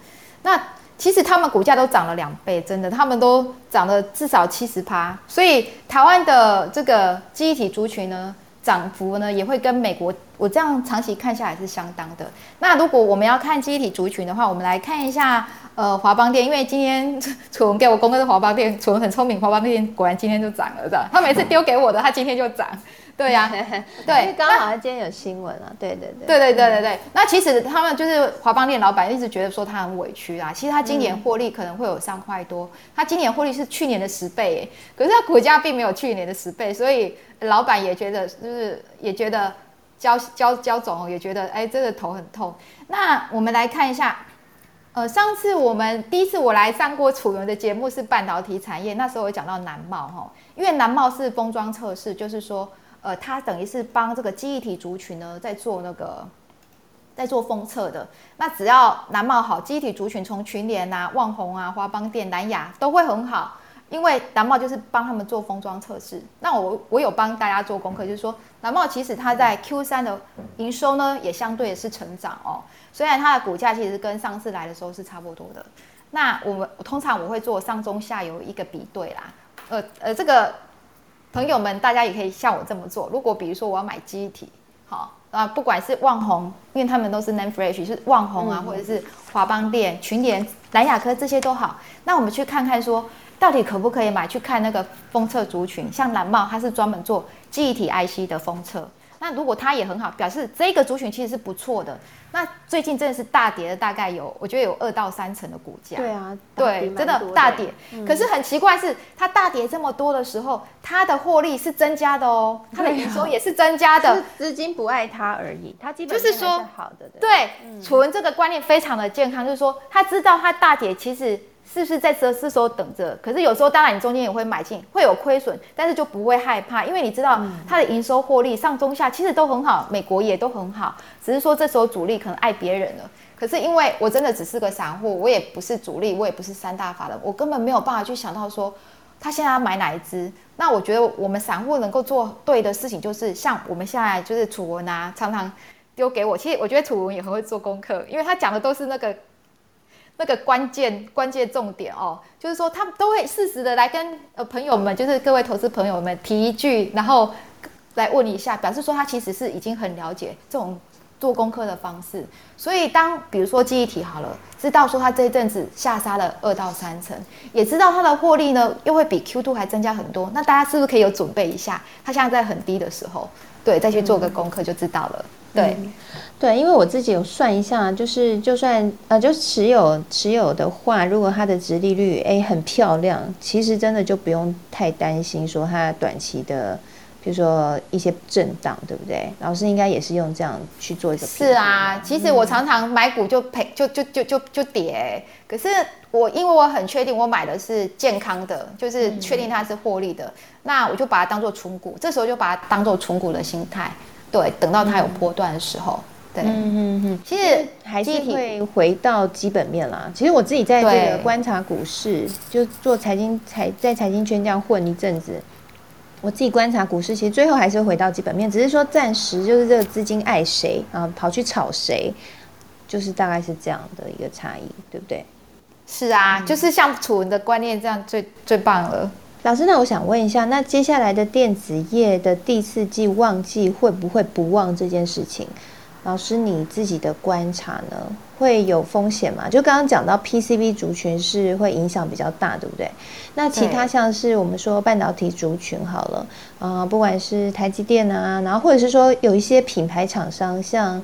那其实他们股价都涨了两倍，真的，他们都涨了至少七十趴。所以台湾的这个记忆体族群呢？涨幅呢也会跟美国，我这样长期看下来是相当的。那如果我们要看机体族群的话，我们来看一下，呃，华邦电，因为今天 楚文给我公开的华邦电，楚文很聪明，华邦电果然今天就涨了，的。他每次丢给我的，他今天就涨。对呀，对，刚好今天有新闻啊，对对对，对对对对对。那其实他们就是华邦店老板一直觉得说他很委屈啊，其实他今年获利可能会有三块多，他今年获利是去年的十倍，可是他股价并没有去年的十倍，所以老板也觉得就是也觉得焦焦焦总也觉得哎，真的头很痛。那我们来看一下，呃，上次我们第一次我来上过楚源的节目是半导体产业，那时候我讲到南茂哈，因为南茂是封装测试，就是说。呃，它等于是帮这个记忆体族群呢，在做那个，在做封测的。那只要南茂好，记忆体族群从群联啊、旺宏啊、华邦电、南亚都会很好，因为南茂就是帮他们做封装测试。那我我有帮大家做功课，就是说南茂其实它在 Q 三的营收呢，也相对是成长哦。虽然它的股价其实跟上次来的时候是差不多的。那我们通常我会做上中下游一个比对啦。呃呃，这个。朋友们，大家也可以像我这么做。如果比如说我要买机体，好啊，不管是旺宏，因为他们都是 name fresh，是旺宏啊，或者是华邦店、群联、蓝雅科这些都好。那我们去看看说，到底可不可以买？去看那个封测族群，像蓝帽，它是专门做记忆体 IC 的封测。那如果它也很好，表示这个族群其实是不错的。那最近真的是大跌了，大概有我觉得有二到三成的股价。对啊，对，真的大跌。可是很奇怪是，它大跌这么多的时候，它的获利是增加的哦，它的营收也是增加的。资金不爱它而已，它基本就是说好的。对，楚文这个观念非常的健康，就是说他知道它大跌其实。是不是在这这时候等着？可是有时候当然你中间也会买进，会有亏损，但是就不会害怕，因为你知道它的营收获利上中下其实都很好，美国也都很好，只是说这时候主力可能爱别人了。可是因为我真的只是个散户，我也不是主力，我也不是三大法的，我根本没有办法去想到说他现在要买哪一支。那我觉得我们散户能够做对的事情，就是像我们现在就是楚文啊，常常丢给我。其实我觉得楚文也很会做功课，因为他讲的都是那个。那个关键关键重点哦，就是说他们都会适时的来跟呃朋友们，就是各位投资朋友们提一句，然后来问一下，表示说他其实是已经很了解这种做功课的方式。所以当比如说记忆体好了，知道说他这一阵子下杀了二到三成，也知道他的获利呢又会比 Q two 还增加很多，那大家是不是可以有准备一下？他现在在很低的时候，对，再去做个功课就知道了。对，对，因为我自己有算一下，就是就算呃，就持有持有的话，如果它的值利率哎很漂亮，其实真的就不用太担心说它短期的，比如说一些震荡，对不对？老师应该也是用这样去做一个。是啊，其实我常常买股就赔，就就就就就跌，可是我因为我很确定我买的是健康的，就是确定它是获利的，那我就把它当做存股，这时候就把它当做存股的心态。对，等到它有波段的时候，对，嗯嗯嗯，其实还是会回到基本面啦。其实我自己在这个观察股市，就做财经财在财经圈这样混一阵子，我自己观察股市，其实最后还是会回到基本面，只是说暂时就是这个资金爱谁啊，跑去炒谁，就是大概是这样的一个差异，对不对？是啊，就是像楚文的观念这样最最棒了。老师，那我想问一下，那接下来的电子业的第四季旺季会不会不旺这件事情？老师你自己的观察呢，会有风险吗？就刚刚讲到 PCB 族群是会影响比较大，对不对？那其他像是我们说半导体族群好了，啊，不管是台积电啊，然后或者是说有一些品牌厂商，像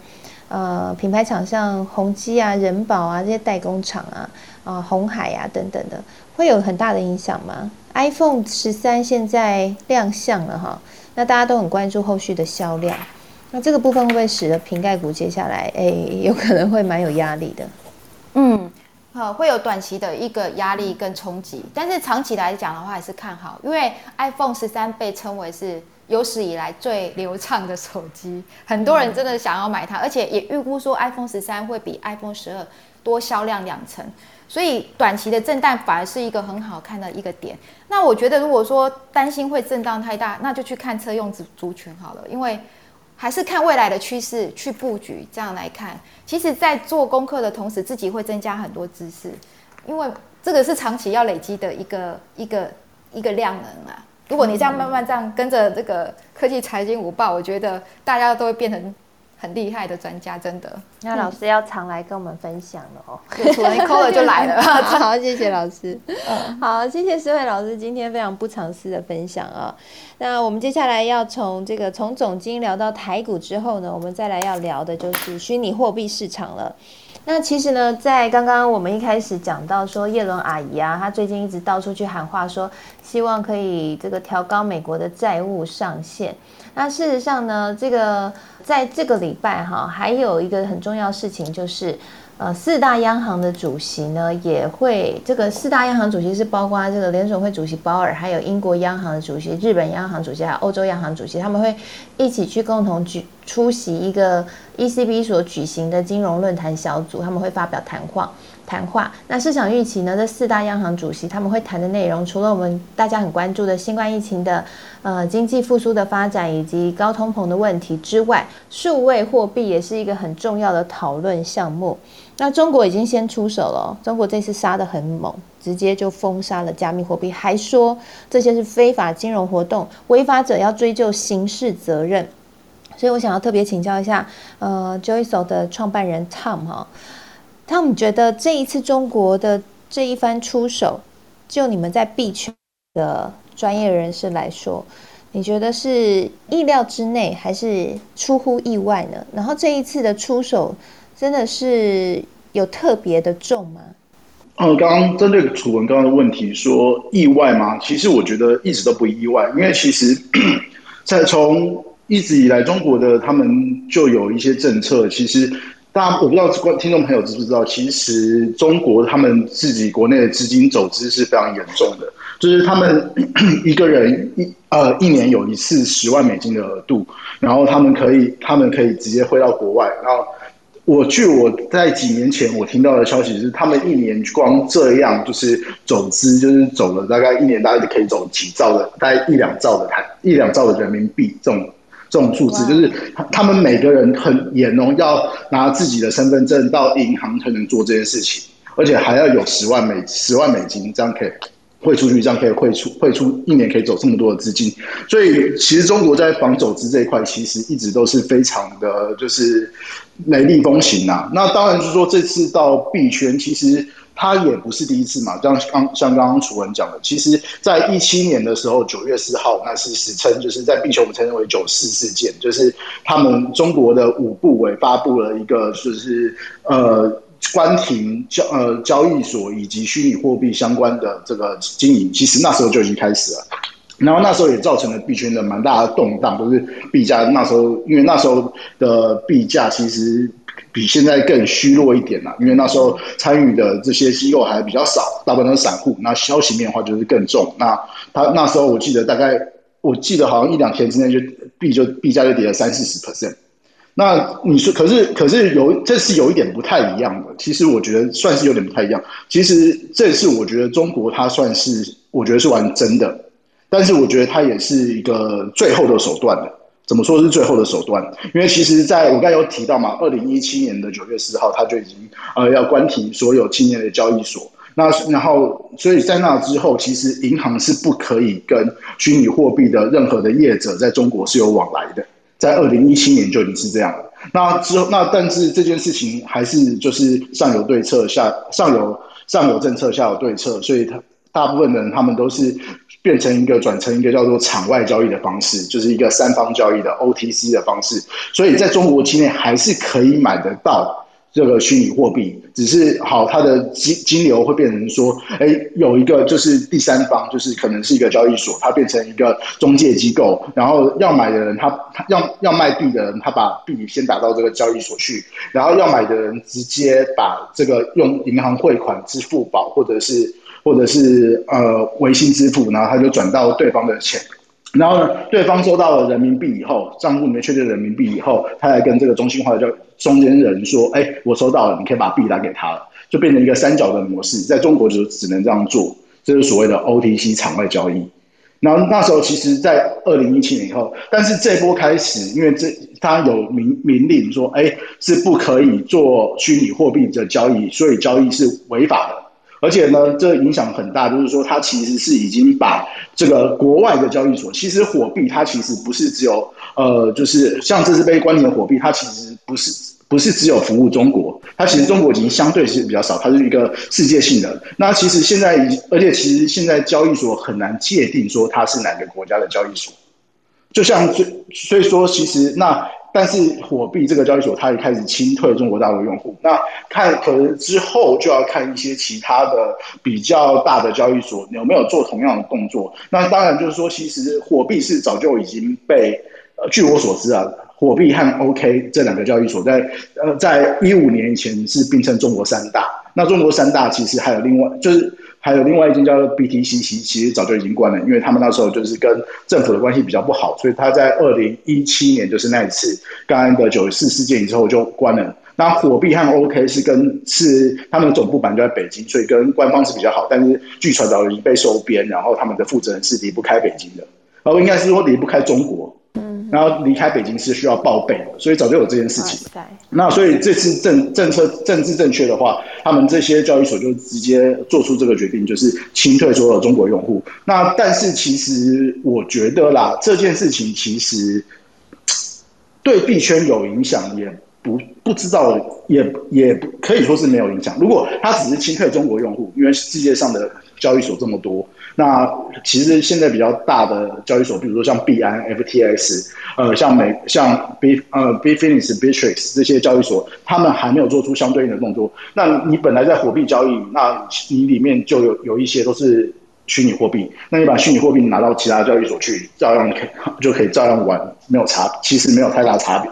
呃品牌厂像宏基啊、人保啊这些代工厂啊、啊红海啊等等的，会有很大的影响吗？iPhone 十三现在亮相了哈，那大家都很关注后续的销量，那这个部分会不会使得瓶盖股接下来诶有可能会蛮有压力的？嗯。呃，会有短期的一个压力跟冲击，但是长期来讲的话，还是看好，因为 iPhone 十三被称为是有史以来最流畅的手机，很多人真的想要买它，而且也预估说 iPhone 十三会比 iPhone 十二多销量两成，所以短期的震荡反而是一个很好看的一个点。那我觉得，如果说担心会震荡太大，那就去看车用族族群好了，因为。还是看未来的趋势去布局，这样来看，其实，在做功课的同时，自己会增加很多知识，因为这个是长期要累积的一个一个一个量能啊。如果你这样慢慢这样跟着这个科技财经五报，我觉得大家都会变成。很厉害的专家，真的。那老师要常来跟我们分享了哦。突然扣了就来了，好，谢谢老师。嗯，好，谢谢思慧老师今天非常不藏私的分享啊。那我们接下来要从这个从总经聊到台股之后呢，我们再来要聊的就是虚拟货币市场了。那其实呢，在刚刚我们一开始讲到说，叶伦阿姨啊，她最近一直到处去喊话，说希望可以这个调高美国的债务上限。那事实上呢，这个在这个礼拜哈，还有一个很重要事情就是，呃，四大央行的主席呢也会，这个四大央行主席是包括这个联总会主席鲍尔，还有英国央行的主席、日本央行主席，还有欧洲央行主席，他们会一起去共同举出席一个 ECB 所举行的金融论坛小组，他们会发表谈话。谈话，那市场预期呢？这四大央行主席他们会谈的内容，除了我们大家很关注的新冠疫情的呃经济复苏的发展以及高通膨的问题之外，数位货币也是一个很重要的讨论项目。那中国已经先出手了，中国这次杀的很猛，直接就封杀了加密货币，还说这些是非法金融活动，违法者要追究刑事责任。所以我想要特别请教一下，呃，Joyso 的创办人 Tom 哈。他们觉得这一次中国的这一番出手，就你们在币圈的专业人士来说，你觉得是意料之内还是出乎意外呢？然后这一次的出手真的是有特别的重吗？嗯，刚刚针对楚文刚刚的问题说意外吗？其实我觉得一直都不意外，因为其实，在从一直以来中国的他们就有一些政策，其实。大家我不知道观听众朋友知不知道，其实中国他们自己国内的资金走资是非常严重的，就是他们一个人一呃一年有一次十万美金的额度，然后他们可以他们可以直接汇到国外。然后我据我在几年前我听到的消息是，他们一年光这样就是走资，就是走了大概一年大概可以走几兆的，大概一两兆的台一两兆的人民币这种。这种数字就是他们每个人很严哦，要拿自己的身份证到银行才能做这件事情，而且还要有十万美十万美金，这样可以汇出去，这样可以汇出汇出一年可以走这么多的资金。所以其实中国在防走资这一块，其实一直都是非常的就是雷厉风行啊。那当然就是说这次到币圈，其实。他也不是第一次嘛，像刚像刚刚楚文讲的，其实在一七年的时候，九月四号，那是史称就是在币圈我们称为九四事件，就是他们中国的五部委发布了一个就是呃关停交呃交易所以及虚拟货币相关的这个经营，其实那时候就已经开始了，然后那时候也造成了币圈的蛮大的动荡，就是币价那时候因为那时候的币价其实。比现在更虚弱一点啦，因为那时候参与的这些机构还比较少，大部分都是散户。那消息面的话就是更重。那他那时候我记得大概，我记得好像一两天之内就币就币价就跌了三四十 percent。那你说，可是可是有这是有一点不太一样的。其实我觉得算是有点不太一样。其实这次我觉得中国它算是我觉得是玩真的，但是我觉得它也是一个最后的手段的。怎么说是最后的手段？因为其实，在我刚才有提到嘛，二零一七年的九月四号，他就已经呃要关停所有青年的交易所。那然后，所以在那之后，其实银行是不可以跟虚拟货币的任何的业者在中国是有往来的。在二零一七年就已经是这样了。那之后，那但是这件事情还是就是上有对策，下上有上有政策，下有对策，所以他。大部分的人他们都是变成一个转成一个叫做场外交易的方式，就是一个三方交易的 OTC 的方式，所以在中国境内还是可以买得到。这个虚拟货币只是好，它的金金流会变成说，哎，有一个就是第三方，就是可能是一个交易所，它变成一个中介机构，然后要买的人，他他要要卖币的人，他把币先打到这个交易所去，然后要买的人直接把这个用银行汇款、支付宝或者是或者是呃微信支付，然后他就转到对方的钱。然后呢，对方收到了人民币以后，账户里面确认人民币以后，他来跟这个中心化的叫中间人说：“哎，我收到了，你可以把币打给他了。”就变成一个三角的模式，在中国就只能这样做，这是所谓的 OTC 场外交易。然后那时候其实，在二零一七年以后，但是这波开始，因为这他有明明令说：“哎，是不可以做虚拟货币的交易，所以交易是违法的。”而且呢，这影响很大，就是说，它其实是已经把这个国外的交易所，其实火币它其实不是只有呃，就是像这次被关停的火币，它其实不是不是只有服务中国，它其实中国已经相对是比较少，它是一个世界性的。那其实现在，而且其实现在交易所很难界定说它是哪个国家的交易所，就像所所以说，其实那。但是火币这个交易所，它也开始清退中国大陆用户。那看可能之后就要看一些其他的比较大的交易所有没有做同样的动作。那当然就是说，其实火币是早就已经被，呃，据我所知啊，火币和 OK 这两个交易所在呃，在一五年以前是并称中国三大。那中国三大其实还有另外就是。还有另外一间叫做 BTC，其其实早就已经关了，因为他们那时候就是跟政府的关系比较不好，所以他在二零一七年就是那一次刚刚的九四事件之后就关了。那火币和 OK 是跟是他们的总部版就在北京，所以跟官方是比较好，但是据传早已经被收编，然后他们的负责人是离不开北京的，然后应该是说离不开中国。然后离开北京是需要报备的，所以早就有这件事情。那所以这次政政策政治正确的话，他们这些交易所就直接做出这个决定，就是清退所有中国用户。那但是其实我觉得啦，这件事情其实对币圈有影响，也不不知道，也也可以说是没有影响。如果他只是清退中国用户，因为世界上的交易所这么多。那其实现在比较大的交易所，比如说像币安、FTX，呃，像美、像 B 呃 b f i n i s Bitrix 这些交易所，他们还没有做出相对应的动作。那你本来在货币交易，那你里面就有有一些都是虚拟货币，那你把虚拟货币拿到其他交易所去，照样可就可以照样玩，没有差，其实没有太大差别，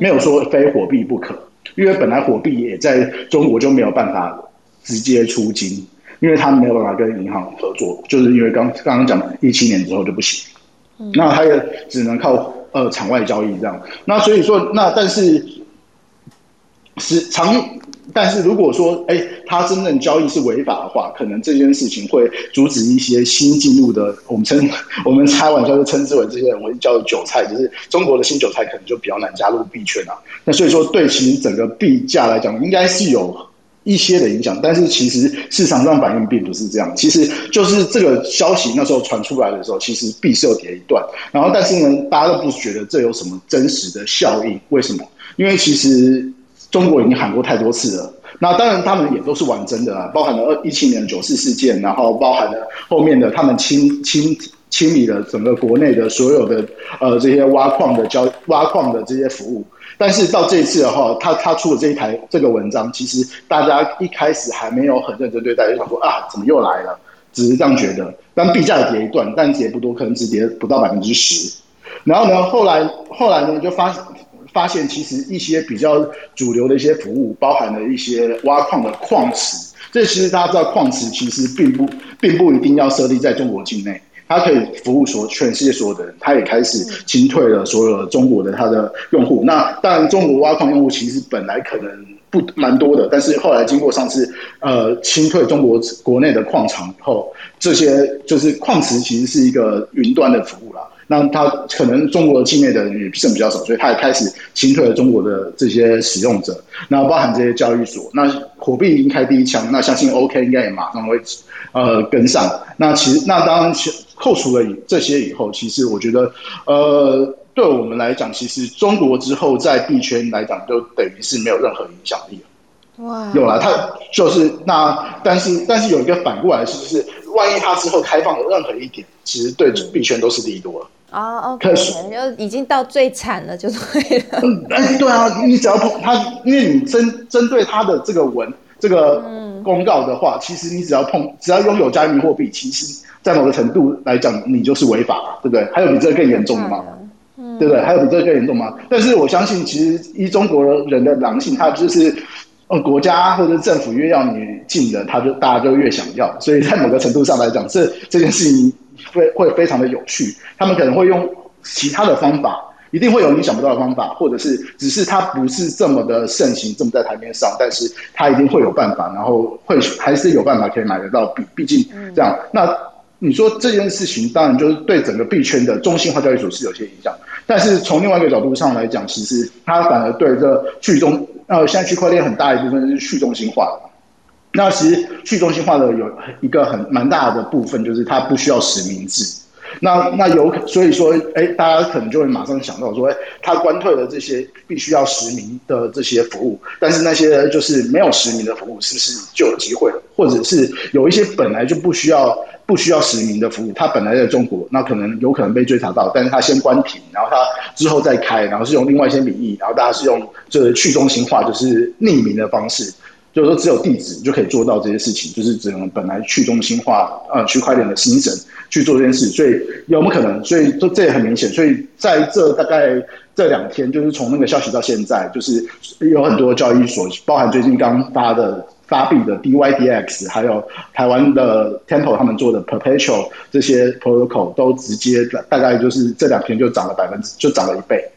没有说非火币不可，因为本来火币也在中国就没有办法直接出金。因为他没有办法跟银行合作，就是因为刚刚刚讲一七年之后就不行，那他也只能靠呃场外交易这样。那所以说，那但是是长，但是如果说哎，他真正交易是违法的话，可能这件事情会阻止一些新进入的，我们称 我们开玩笑就称之为这些人，我们叫韭菜，就是中国的新韭菜，可能就比较难加入币圈啊。那所以说，对其实整个币价来讲，应该是有。一些的影响，但是其实市场上反应并不是这样。其实就是这个消息那时候传出来的时候，其实币是有跌一段。然后，但是呢，大家都不觉得这有什么真实的效应。为什么？因为其实中国已经喊过太多次了。那当然，他们也都是玩真的啊，包含了二一七年九四事件，然后包含了后面的他们清清清理了整个国内的所有的呃这些挖矿的交挖矿的这些服务。但是到这一次的话，他他出了这一台这个文章，其实大家一开始还没有很认真对待，就想说啊，怎么又来了？只是这样觉得。但币价跌一段，但跌不多，可能只跌不到百分之十。然后呢，后来后来呢，就发发现其实一些比较主流的一些服务，包含了一些挖矿的矿池。这其实大家知道，矿池其实并不并不一定要设立在中国境内。它可以服务所全世界所有的人，它也开始清退了所有中国的它的用户。那当然，中国挖矿用户其实本来可能不蛮多的，但是后来经过上次呃清退中国国内的矿场以后，这些就是矿池其实是一个云端的服务了。那它可能中国境内的人也剩比较少，所以它也开始清退了中国的这些使用者，那包含这些交易所。那火币已经开第一枪，那相信 OK 应该也马上会呃跟上。那其实那当然。扣除了这些以后，其实我觉得，呃，对我们来讲，其实中国之后在币圈来讲，就等于是没有任何影响力了。哇，有了，它就是那，但是但是有一个反过来是，就是万一它之后开放了任何一点，其实对币圈都是利多了。哦，OK，就已经到最惨了，就对了。嗯，哎，对啊，你只要碰它，因为你针针对它的这个文这个公告的话，其实你只要碰，只要拥有加密货币，其实在某个程度来讲，你就是违法了，对不对？还有比这个更严重的吗？对不对？还有比这个更严重吗？但是我相信，其实依中国人的狼性，他就是，呃，国家或者政府越要你进的，他就大家就越想要。所以在某个程度上来讲，这这件事情会会非常的有趣。他们可能会用其他的方法，一定会有你想不到的方法，或者是只是它不是这么的盛行，这么在台面上，但是它一定会有办法，然后会还是有办法可以买得到币。毕竟这样，那你说这件事情，当然就是对整个币圈的中心化交易所是有些影响。但是从另外一个角度上来讲，其实它反而对这去中呃，现在区块链很大一部分是去中心化的。那其实去中心化的有一个很蛮大的部分，就是它不需要实名制。那那有所以说，哎，大家可能就会马上想到说，哎，他关退了这些必须要实名的这些服务，但是那些就是没有实名的服务，是不是就有机会了？或者是有一些本来就不需要不需要实名的服务，它本来在中国，那可能有可能被追查到，但是它先关停，然后它之后再开，然后是用另外一些名义，然后大家是用就是去中心化，就是匿名的方式。就是说，只有地址就可以做到这些事情，就是只能本来去中心化呃区块链的新神去做这件事，所以有没有可能？所以这这也很明显。所以在这大概这两天，就是从那个消息到现在，就是有很多交易所，包含最近刚发的发币的 DYDX，还有台湾的 Temple 他们做的 Perpetual 这些 protocol 都直接大概就是这两天就涨了百分之，就涨了一倍。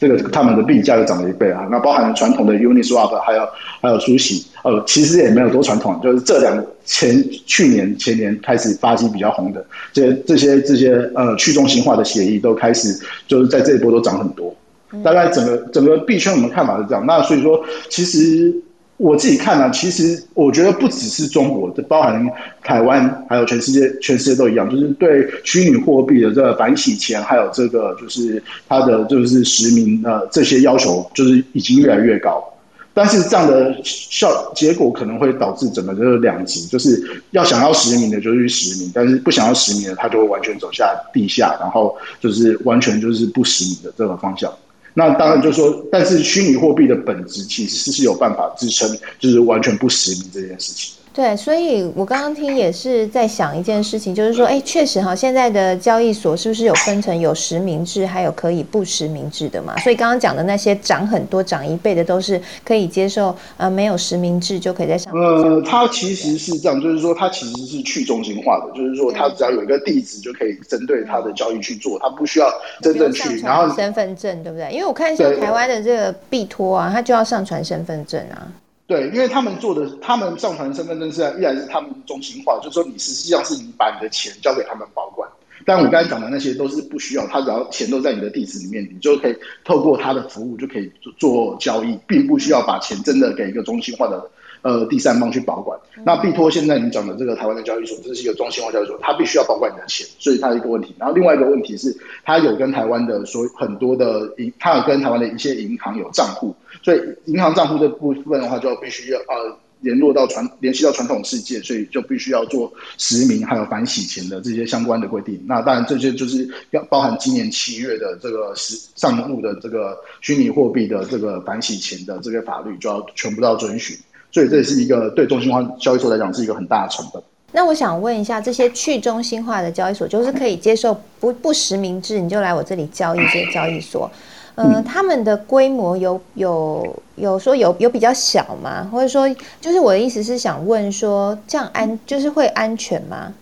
这个他们的币价又涨了一倍啊！那包含传统的 Uniswap，还有还有苏喜，呃，其实也没有多传统，就是这两前去年前年开始发起比较红的这些这些这些呃去中心化的协议都开始就是在这一波都涨很多。大概整个整个币圈我们看法是这样。那所以说，其实。我自己看呢，其实我觉得不只是中国，这包含台湾，还有全世界，全世界都一样，就是对虚拟货币的这个反洗钱，还有这个就是它的就是实名呃这些要求，就是已经越来越高。但是这样的效结果可能会导致整个就是两极，就是要想要实名的就去实名，但是不想要实名的，他就会完全走下地下，然后就是完全就是不实名的这个方向。那当然就说，但是虚拟货币的本质其实是有办法支撑，就是完全不实名这件事情。对，所以我刚刚听也是在想一件事情，就是说，哎，确实哈，现在的交易所是不是有分成有实名制，还有可以不实名制的嘛？所以刚刚讲的那些涨很多、涨一倍的，都是可以接受，呃，没有实名制就可以在上面。呃，它其实是这样，就是说它其实是去中心化的，就是说它只要有一个地址就可以针对它的交易去做，它不需要真正去，然后身份证对不对？因为我看像台湾的这个币托啊，它就要上传身份证啊。对，因为他们做的，他们上传身份证是依然是他们中心化，就是说你实际上是你把你的钱交给他们保管。但我刚才讲的那些都是不需要，他只要钱都在你的地址里面，你就可以透过他的服务就可以做做交易，并不需要把钱真的给一个中心化的呃第三方去保管。那必托现在你讲的这个台湾的交易所，这是一个中心化交易所，它必须要保管你的钱，所以它一个问题。然后另外一个问题是，它有跟台湾的所很多的银，它有跟台湾的一些银行有账户。所以银行账户这部分的话，就必须要呃联络到传联系到传统世界，所以就必须要做实名还有反洗钱的这些相关的规定。那当然这些就是要包含今年七月的这个实账户的这个虚拟货币的这个反洗钱的这个法律，就要全部都要遵循。所以这是一个对中心化交易所来讲是一个很大的成本。那我想问一下，这些去中心化的交易所，就是可以接受不不实名制，你就来我这里交易这些交易所？呃，他们的规模有有有说有有比较小吗？或者说，就是我的意思是想问说，这样安就是会安全吗？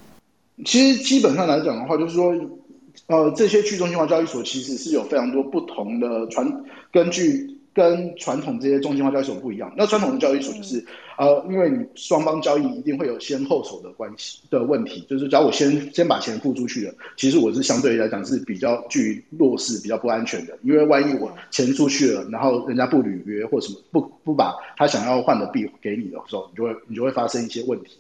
其实基本上来讲的话，就是说，呃，这些去中心化交易所其实是有非常多不同的传，根据。跟传统这些中心化交易所不一样，那传统的交易所就是，呃，因为你双方交易一定会有先后手的关系的问题，就是只要我先先把钱付出去了，其实我是相对来讲是比较具弱势、比较不安全的，因为万一我钱出去了，然后人家不履约或什么不不把他想要换的币给你的时候，你就会你就会发生一些问题，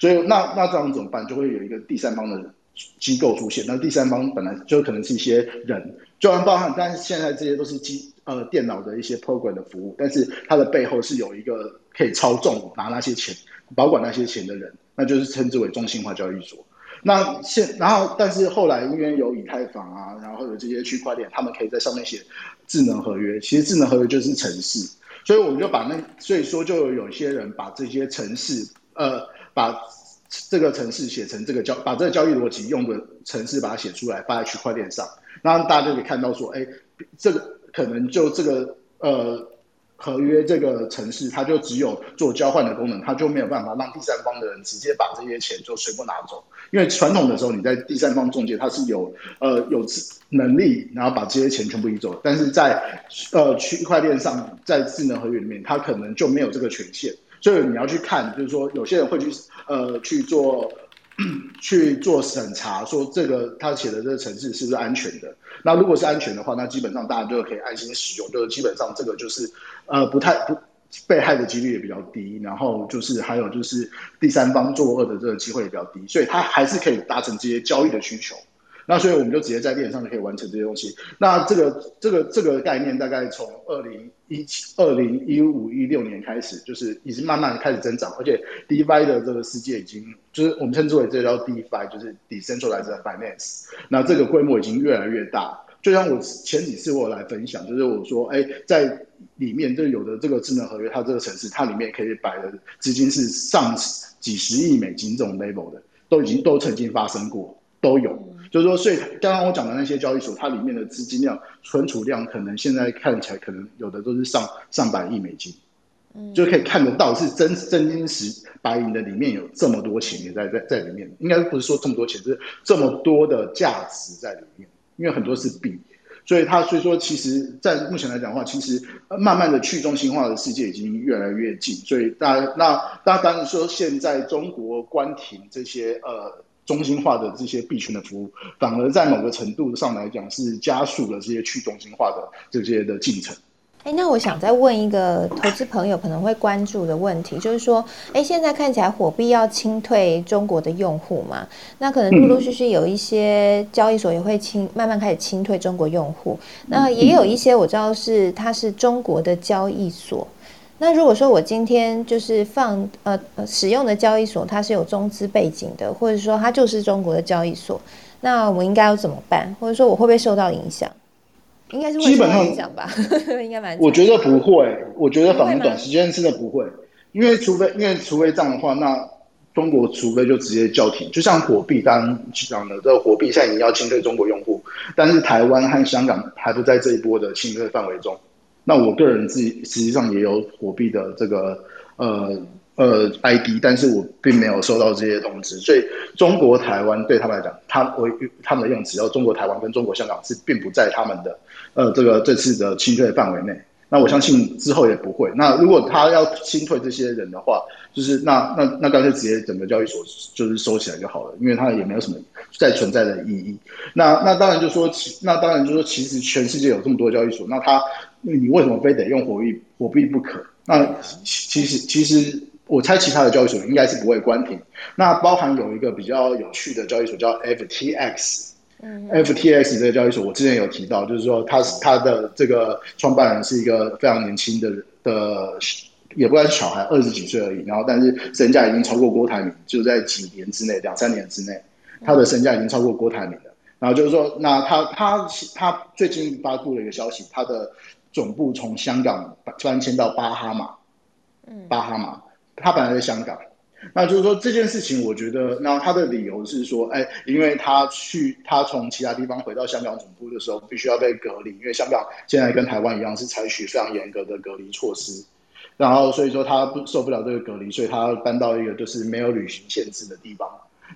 所以那那这样怎么办？就会有一个第三方的机构出现，那第三方本来就可能是一些人。就然包含，但是现在这些都是机呃电脑的一些 program 的服务，但是它的背后是有一个可以操纵拿那些钱、保管那些钱的人，那就是称之为中心化交易所。那现然后，但是后来因为有以太坊啊，然后有这些区块链，他们可以在上面写智能合约。其实智能合约就是城市，所以我们就把那所以说就有些人把这些城市呃把这个城市写成这个交把这个交易逻辑用的城市把它写出来发在区块链上，然后大家就可以看到说，哎，这个可能就这个呃。合约这个城市，它就只有做交换的功能，它就没有办法让第三方的人直接把这些钱就全部拿走。因为传统的时候，你在第三方中介，它是有呃有能力，然后把这些钱全部移走。但是在呃区块链上，在智能合约里面，它可能就没有这个权限。所以你要去看，就是说有些人会去呃去做。去做审查，说这个他写的这个城市是不是安全的？那如果是安全的话，那基本上大家就可以安心使用。就是基本上这个就是呃不太不被害的几率也比较低，然后就是还有就是第三方作恶的这个机会也比较低，所以他还是可以达成这些交易的需求。那所以我们就直接在链上就可以完成这些东西。那这个这个这个概念大概从二零一七、二零一五、一六年开始，就是已经慢慢开始增长，而且 DeFi 的这个世界已经就是我们称之为这叫 DeFi，就是 decentralize Finance。那这个规模已经越来越大。就像我前几次我来分享，就是我说，哎，在里面就有的这个智能合约，它这个城市它里面可以摆的资金是上几十亿美金这种 level 的，都已经都曾经发生过，都有。就是说，所以刚刚我讲的那些交易所，它里面的资金量、存储量，可能现在看起来，可能有的都是上上百亿美金，嗯，就可以看得到是真真金实白银的里面有这么多钱也在在在里面，应该不是说这么多钱，是这么多的价值在里面，因为很多是币，所以它所以说，其实，在目前来讲的话，其实慢慢的去中心化的世界已经越来越近，所以大家那大家当然说，现在中国关停这些呃。中心化的这些币圈的服务，反而在某个程度上来讲，是加速了这些去中心化的这些的进程。哎，那我想再问一个投资朋友可能会关注的问题，就是说，哎，现在看起来火币要清退中国的用户嘛？那可能陆陆续续有一些交易所也会清，慢慢开始清退中国用户。那也有一些我知道是它是中国的交易所。那如果说我今天就是放呃呃使用的交易所，它是有中资背景的，或者说它就是中国的交易所，那我应该要怎么办？或者说我会不会受到影响？应该是会受到影响吧？应该蛮。我觉得不会，我觉得反正短时间真的不会，因为除非因为除非这样的话，那中国除非就直接叫停，就像火币刚刚讲的，这火币现在已经要清退中国用户，但是台湾和香港还不在这一波的清退范围中。那我个人自己实际上也有火币的这个呃呃 ID，但是我并没有收到这些通知，所以中国台湾对他们来讲，他我他们的用词要中国台湾跟中国香港是并不在他们的呃这个这次的清退范围内。那我相信之后也不会。那如果他要清退这些人的话，就是那那那干脆直接整个交易所就是收起来就好了，因为他也没有什么再存在的意义。那那当然就说，那当然就说，其实全世界有这么多交易所，那他。你为什么非得用火币火币不可？那其实其实我猜其他的交易所应该是不会关停。那包含有一个比较有趣的交易所叫 FTX，嗯，FTX 这个交易所我之前有提到，就是说它是它的这个创办人是一个非常年轻的的，也不算是小孩，二十几岁而已。然后但是身价已经超过郭台铭，就在几年之内，两三年之内，他的身价已经超过郭台铭了。然后就是说，那他他他最近发布了一个消息，他的。总部从香港搬迁到巴哈马，嗯，巴哈马，他本来在香港，那就是说这件事情，我觉得，那他的理由是说，哎，因为他去，他从其他地方回到香港总部的时候，必须要被隔离，因为香港现在跟台湾一样是采取非常严格的隔离措施，然后所以说他不受不了这个隔离，所以他搬到一个就是没有旅行限制的地方，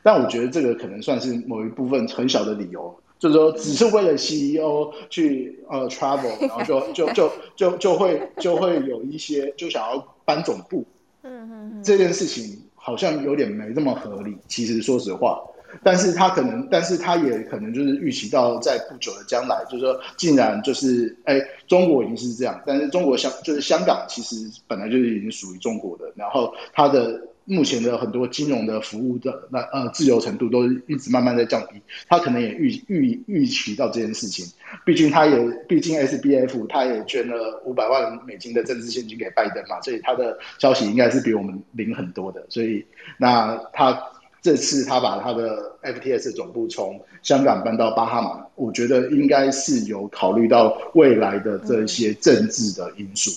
但我觉得这个可能算是某一部分很小的理由。就是说，只是为了 CEO 去呃 travel，然后就就就就就会就会有一些就想要搬总部，嗯嗯，这件事情好像有点没这么合理。其实说实话，但是他可能，但是他也可能就是预期到在不久的将来，就是说，竟然就是哎，中国已经是这样，但是中国香就是香港其实本来就是已经属于中国的，然后他的目前的很多金融的服务的那呃自由程度都一直慢慢在降低，他可能也预预预期到这件事情，毕竟他也毕竟 S B F 他也捐了五百万美金的政治现金给拜登嘛，所以他的消息应该是比我们灵很多的，所以那他这次他把他的 F T S 总部从香港搬到巴哈马，我觉得应该是有考虑到未来的这些政治的因素。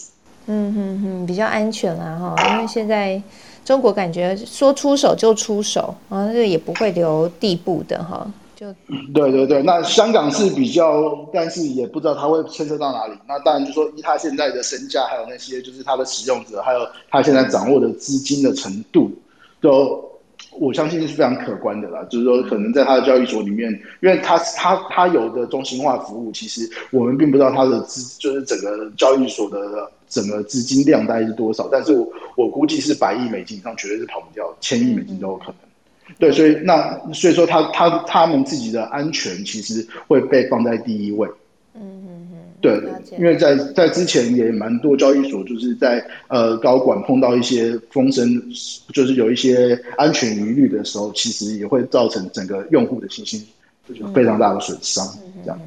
嗯哼哼，比较安全啦哈，因为现在中国感觉说出手就出手，然后这也不会留地步的哈，就对对对。那香港是比较，但是也不知道他会牵涉到哪里。那当然就说，依他现在的身价，还有那些就是他的使用者，还有他现在掌握的资金的程度，都我相信是非常可观的啦。就是说，可能在他的交易所里面，因为他他他有的中心化服务，其实我们并不知道他的资，就是整个交易所的。整个资金量大概是多少？但是我我估计是百亿美金以上，绝对是跑不掉，千亿美金都有可能。对，所以那所以说他他他们自己的安全其实会被放在第一位。嗯嗯嗯，对，因为在在之前也蛮多交易所就是在呃高管碰到一些风声，就是有一些安全疑虑的时候，其实也会造成整个用户的信心非常大的损伤，这样。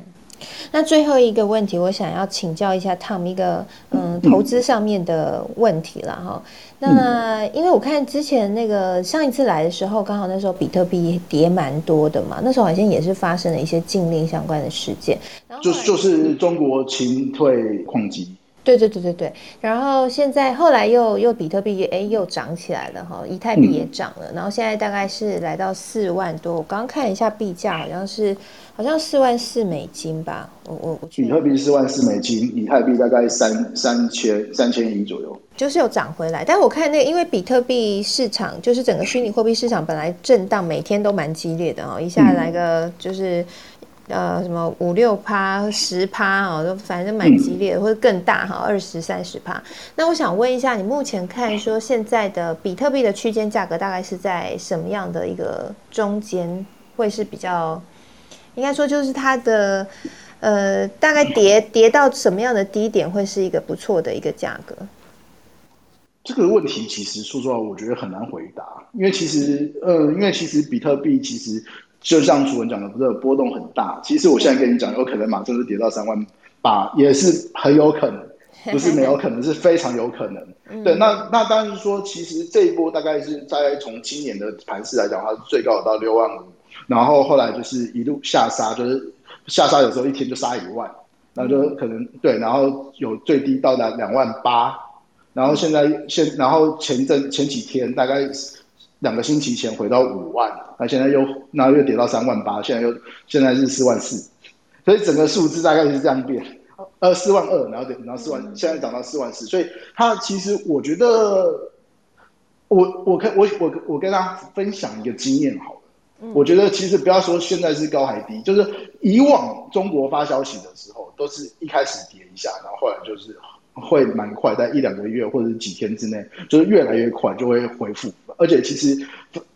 那最后一个问题，我想要请教一下 Tom 一个嗯。投资上面的问题了哈。那因为我看之前那个上一次来的时候，刚好那时候比特币跌蛮多的嘛，那时候好像也是发生了一些禁令相关的事件，就就是中国清退矿机。对对对对对，然后现在后来又又比特币哎又涨起来了哈，以太币也涨了，然后现在大概是来到四万多，我刚刚看一下币价好像是好像四万四美金吧，我我我比特币四万四美金，以太币大概三三千三千亿左右，就是有涨回来，但我看那个因为比特币市场就是整个虚拟货币市场本来震荡每天都蛮激烈的哦，一下来个就是。呃，什么五六趴、十趴哦，都反正蛮激烈的，或者更大哈，二十三十趴。那我想问一下，你目前看说现在的比特币的区间价格大概是在什么样的一个中间，会是比较，应该说就是它的呃，大概跌跌到什么样的低点会是一个不错的一个价格？这个问题其实说实话，我觉得很难回答，因为其实呃，因为其实比特币其实。就像楚文讲的，不是波动很大。其实我现在跟你讲，有可能马上就跌到三万八，也是很有可能，不是没有可能，是非常有可能。对，那那当然是说，其实这一波大概是在从今年的盘势来讲，它最高到六万五，然后后来就是一路下杀，就是下杀有时候一天就杀一万，然后就可能对，然后有最低到达两万八，然后现在现然后前阵前几天大概。两个星期前回到五万，那现在又那又跌到三万八，现在又现在是四万四，所以整个数字大概是这样变，呃四万二，然后然后四万，现在涨到四万四，所以它其实我觉得，我我跟我我我跟大家分享一个经验好，我觉得其实不要说现在是高还低，就是以往中国发消息的时候，都是一开始跌一下，然后后来就是。会蛮快，在一两个月或者是几天之内，就是越来越快就会恢复。而且其实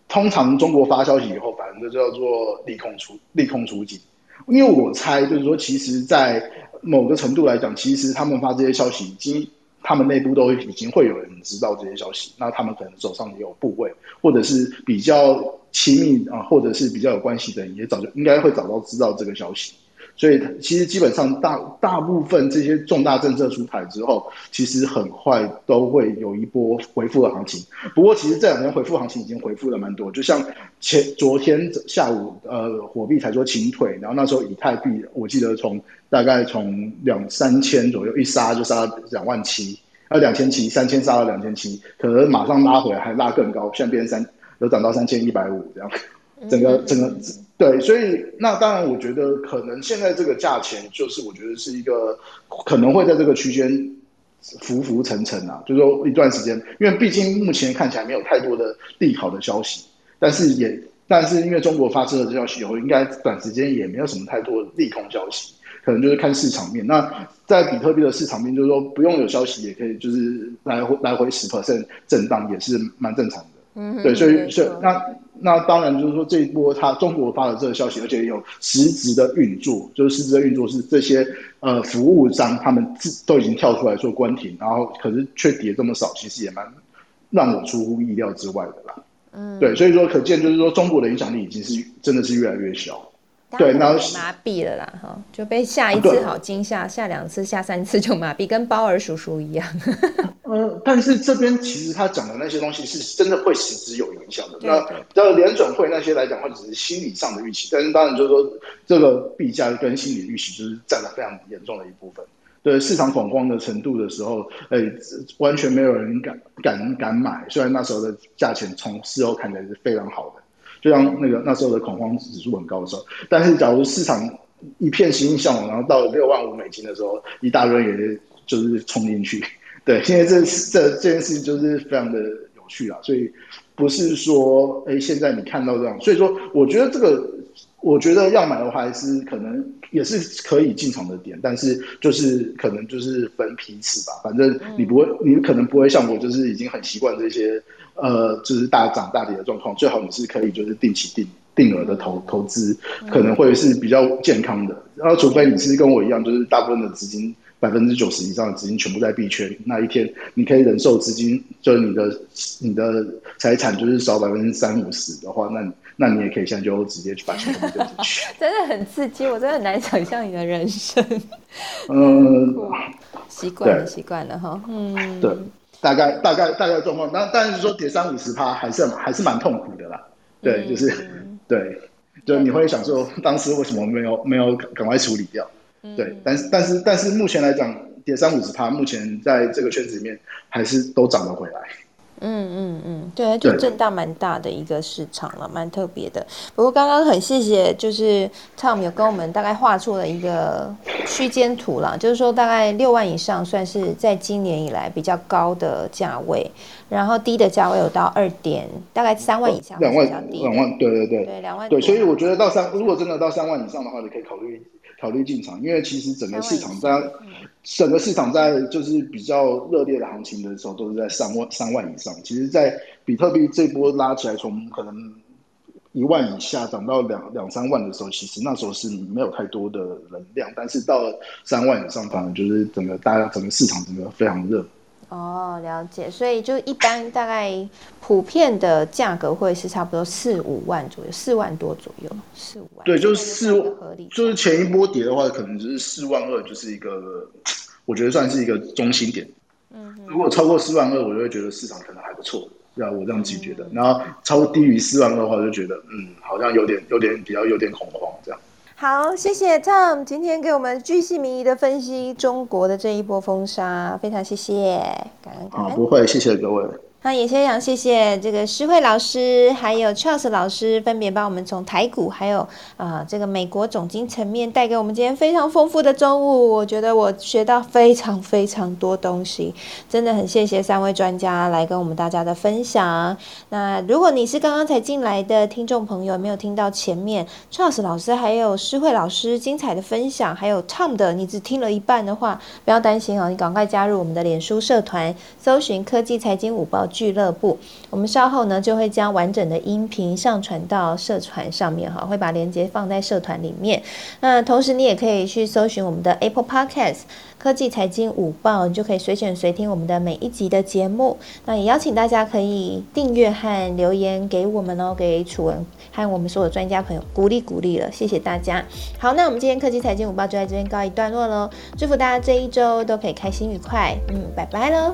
通常中国发消息以后，反正就叫做利空出利空出尽。因为我猜就是说，其实，在某个程度来讲，其实他们发这些消息，已经他们内部都已经会有人知道这些消息。那他们可能手上也有部位，或者是比较亲密啊，或者是比较有关系的人，也早就应该会早到知道这个消息。所以，其实基本上大大部分这些重大政策出台之后，其实很快都会有一波回复的行情。不过，其实这两天回复行情已经回复了蛮多。就像前昨天下午，呃，火币才说清退，然后那时候以太币，我记得从大概从两三千左右一杀就杀到两万七，呃，两千七，三千杀到两千七，可能马上拉回来还拉更高，现在变成三，有涨到三千一百五这样。整个整个对，所以那当然，我觉得可能现在这个价钱，就是我觉得是一个可能会在这个区间浮浮沉沉啊，就是说一段时间，因为毕竟目前看起来没有太多的利好的消息，但是也但是因为中国发生了这消息以后，应该短时间也没有什么太多的利空消息，可能就是看市场面。那在比特币的市场面，就是说不用有消息也可以，就是来回来回十 percent 震荡也是蛮正常的。嗯，对，所以所以那。那当然就是说，这一波他中国发了这个消息，而且有实质的运作，就是实质的运作是这些呃服务商他们自都已经跳出来说关停，然后可是却跌这么少，其实也蛮让我出乎意料之外的啦。嗯，对，所以说可见就是说中国的影响力已经是真的是越来越小。对，然后麻痹了啦，哈，就被吓一次好惊吓，吓两次、吓三次就麻痹，跟包儿叔叔一样。呃，但是这边其实他讲的那些东西是真的会实质有影响的。那那联准会那些来讲，话只是心理上的预期，但是当然就是说这个币价跟心理预期就是占了非常严重的一部分。对市场恐慌的程度的时候，哎，完全没有人敢敢敢买。虽然那时候的价钱从事后看起来是非常好的。就像那个那时候的恐慌指数很高的时候，但是假如市场一片欣欣向荣，然后到六万五美金的时候，一大堆人就是冲进去。对，现在这这这件事情就是非常的有趣啊，所以不是说哎现在你看到这样，所以说我觉得这个我觉得要买的话，还是可能也是可以进场的点，但是就是可能就是分批次吧，反正你不会，你可能不会像我，就是已经很习惯这些。呃，就是大涨大跌的状况，最好你是可以就是定期定定额的投投资，可能会是比较健康的。然后，除非你是跟我一样，就是大部分的资金百分之九十以上的资金全部在币圈，那一天你可以忍受资金就是你的你的财产就是少百分之三五十的话，那那你也可以现在就直接去把钱丢进去。真的很刺激，我真的很难想象你的人生。嗯，习惯了，习惯了哈。嗯，对。大概大概大概状况，那但是说跌三五十趴还是还是蛮痛苦的啦。对，就是对，就你会想说，当时为什么没有没有赶快处理掉？对，但是但是但是目前来讲，跌三五十趴，目前在这个圈子里面还是都涨了回来。嗯嗯嗯，对，就震荡蛮大的一个市场了，蛮特别的。不过刚刚很谢谢，就是 Tom 有跟我们大概画出了一个区间图了，就是说大概六万以上算是在今年以来比较高的价位，然后低的价位有到二点，大概三万以下，两万两万，对对对，对两万，对，所以我觉得到三，如果真的到三万以上的话，你可以考虑。考虑进场，因为其实整个市场在整个市场在就是比较热烈的行情的时候，都是在三万三万以上。其实，在比特币这波拉起来，从可能一万以下涨到两两三万的时候，其实那时候是没有太多的能量。但是到了三万以上，反而就是整个大家整个市场整个非常热。哦，了解，所以就一般大概普遍的价格会是差不多四五万左右，四万多左右，四五万。对，就是四合理，就是前一波跌的话，可能就是四万二，就是一个我觉得算是一个中心点。嗯，如果超过四万二，我就会觉得市场可能还不错，对啊，我这样自己觉得。然后超低于四万二的话，就觉得嗯，好像有点有点比较有点恐慌这样。好，谢谢 Tom 今天给我们巨细靡遗的分析中国的这一波风沙，非常谢谢，感恩感恩。不会，谢谢各位。那也先想谢谢这个诗慧老师，还有 Charles 老师，分别帮我们从台股，还有啊这个美国总经层面带给我们今天非常丰富的中午。我觉得我学到非常非常多东西，真的很谢谢三位专家来跟我们大家的分享。那如果你是刚刚才进来的听众朋友，没有听到前面 Charles 老师还有诗慧老师精彩的分享，还有 Tom 的，你只听了一半的话，不要担心哦，你赶快加入我们的脸书社团，搜寻科技财经五报。俱乐部，我们稍后呢就会将完整的音频上传到社团上面哈，会把链接放在社团里面。那同时你也可以去搜寻我们的 Apple Podcast 科技财经午报，你就可以随选随听我们的每一集的节目。那也邀请大家可以订阅和留言给我们哦，给楚文和我们所有专家朋友鼓励鼓励了，谢谢大家。好，那我们今天科技财经午报就在这边告一段落喽，祝福大家这一周都可以开心愉快，嗯，拜拜喽。